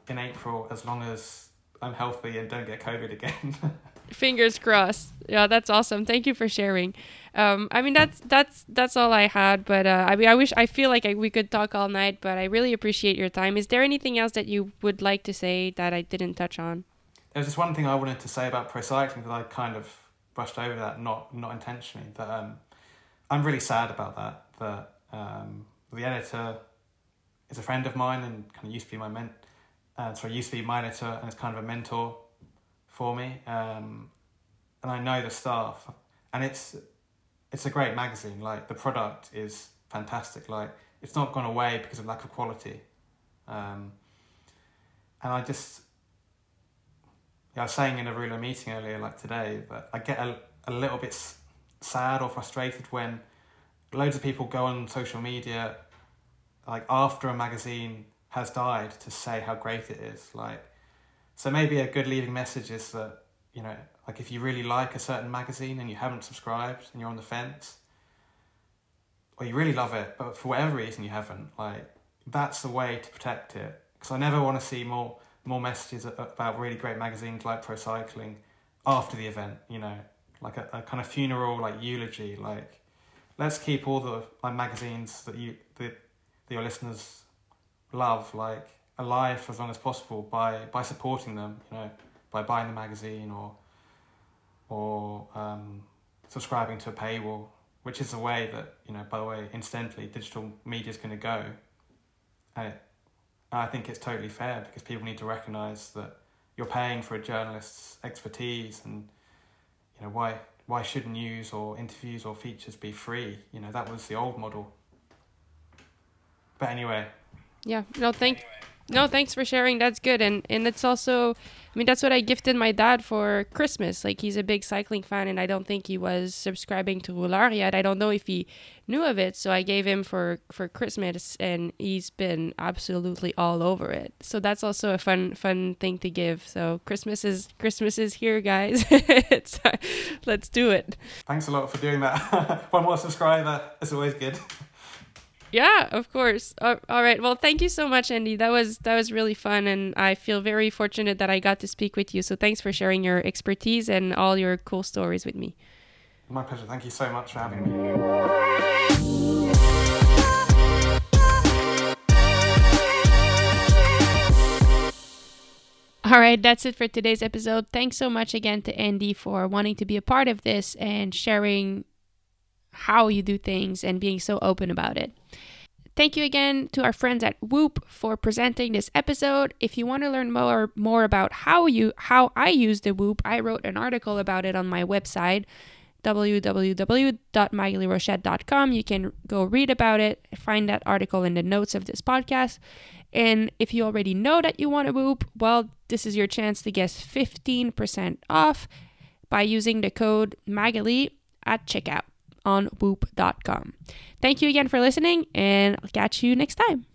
in April as long as I'm healthy and don't get COVID again. fingers crossed yeah that's awesome thank you for sharing um i mean that's that's that's all i had but uh i mean i wish i feel like I, we could talk all night but i really appreciate your time is there anything else that you would like to say that i didn't touch on There was just one thing I wanted to say about pro cycling that I kind of brushed over that, not not intentionally. That um, I'm really sad about that. That um, the editor is a friend of mine and kind of used to be my ment, uh, sorry, used to be my editor and is kind of a mentor for me. Um, and I know the staff, and it's it's a great magazine. Like the product is fantastic. Like it's not gone away because of lack of quality. Um, and I just, yeah, I was saying in a Rouleur meeting earlier, like today, that I get a, a little bit sad or frustrated when loads of people go on social media, like after a magazine has died, to say how great it is. Like, so maybe a good leaving message is that you know, like if you really like a certain magazine and you haven't subscribed and you're on the fence, or you really love it, but for whatever reason you haven't, like that's the way to protect it. Because I never want to see more more messages about really great magazines like Pro Cycling after the event. You know, like a, a kind of funeral, like eulogy. Like, let's keep all the like magazines that you that, that your listeners love like alive for as long as possible by by supporting them. You know, by buying the magazine or or um, subscribing to a paywall which is the way that you know. By the way, incidentally, digital media is going to go, and, it, and I think it's totally fair because people need to recognise that you're paying for a journalist's expertise, and you know why why should news or interviews or features be free? You know that was the old model. But anyway. Yeah. No. Thank. Anyway. No, thanks for sharing. That's good. And and it's also I mean that's what I gifted my dad for Christmas. Like he's a big cycling fan and I don't think he was subscribing to Rouleur yet. I don't know if he knew of it. So I gave him for for Christmas and he's been absolutely all over it. So that's also a fun fun thing to give. So Christmas is Christmas is here, guys. uh, let's do it. Thanks a lot for doing that. One more subscriber. It's always good. Yeah, of course. Uh, all right. Well, thank you so much, Andy. That was that was really fun, and I feel very fortunate that I got to speak with you. So thanks for sharing your expertise and all your cool stories with me. My pleasure. Thank you so much for having me. All right, that's it for today's episode. Thanks so much again to Andy for wanting to be a part of this and sharing how you do things and being so open about it. Thank you again to our friends at Whoop for presenting this episode. If you want to learn more more about how you how I use the Whoop, I wrote an article about it on my website www.magalierochette.com. You can go read about it, find that article in the notes of this podcast. And if you already know that you want a Whoop, well, this is your chance to get 15% off by using the code Magalie at checkout on whoop.com. Thank you again for listening, and I'll catch you next time.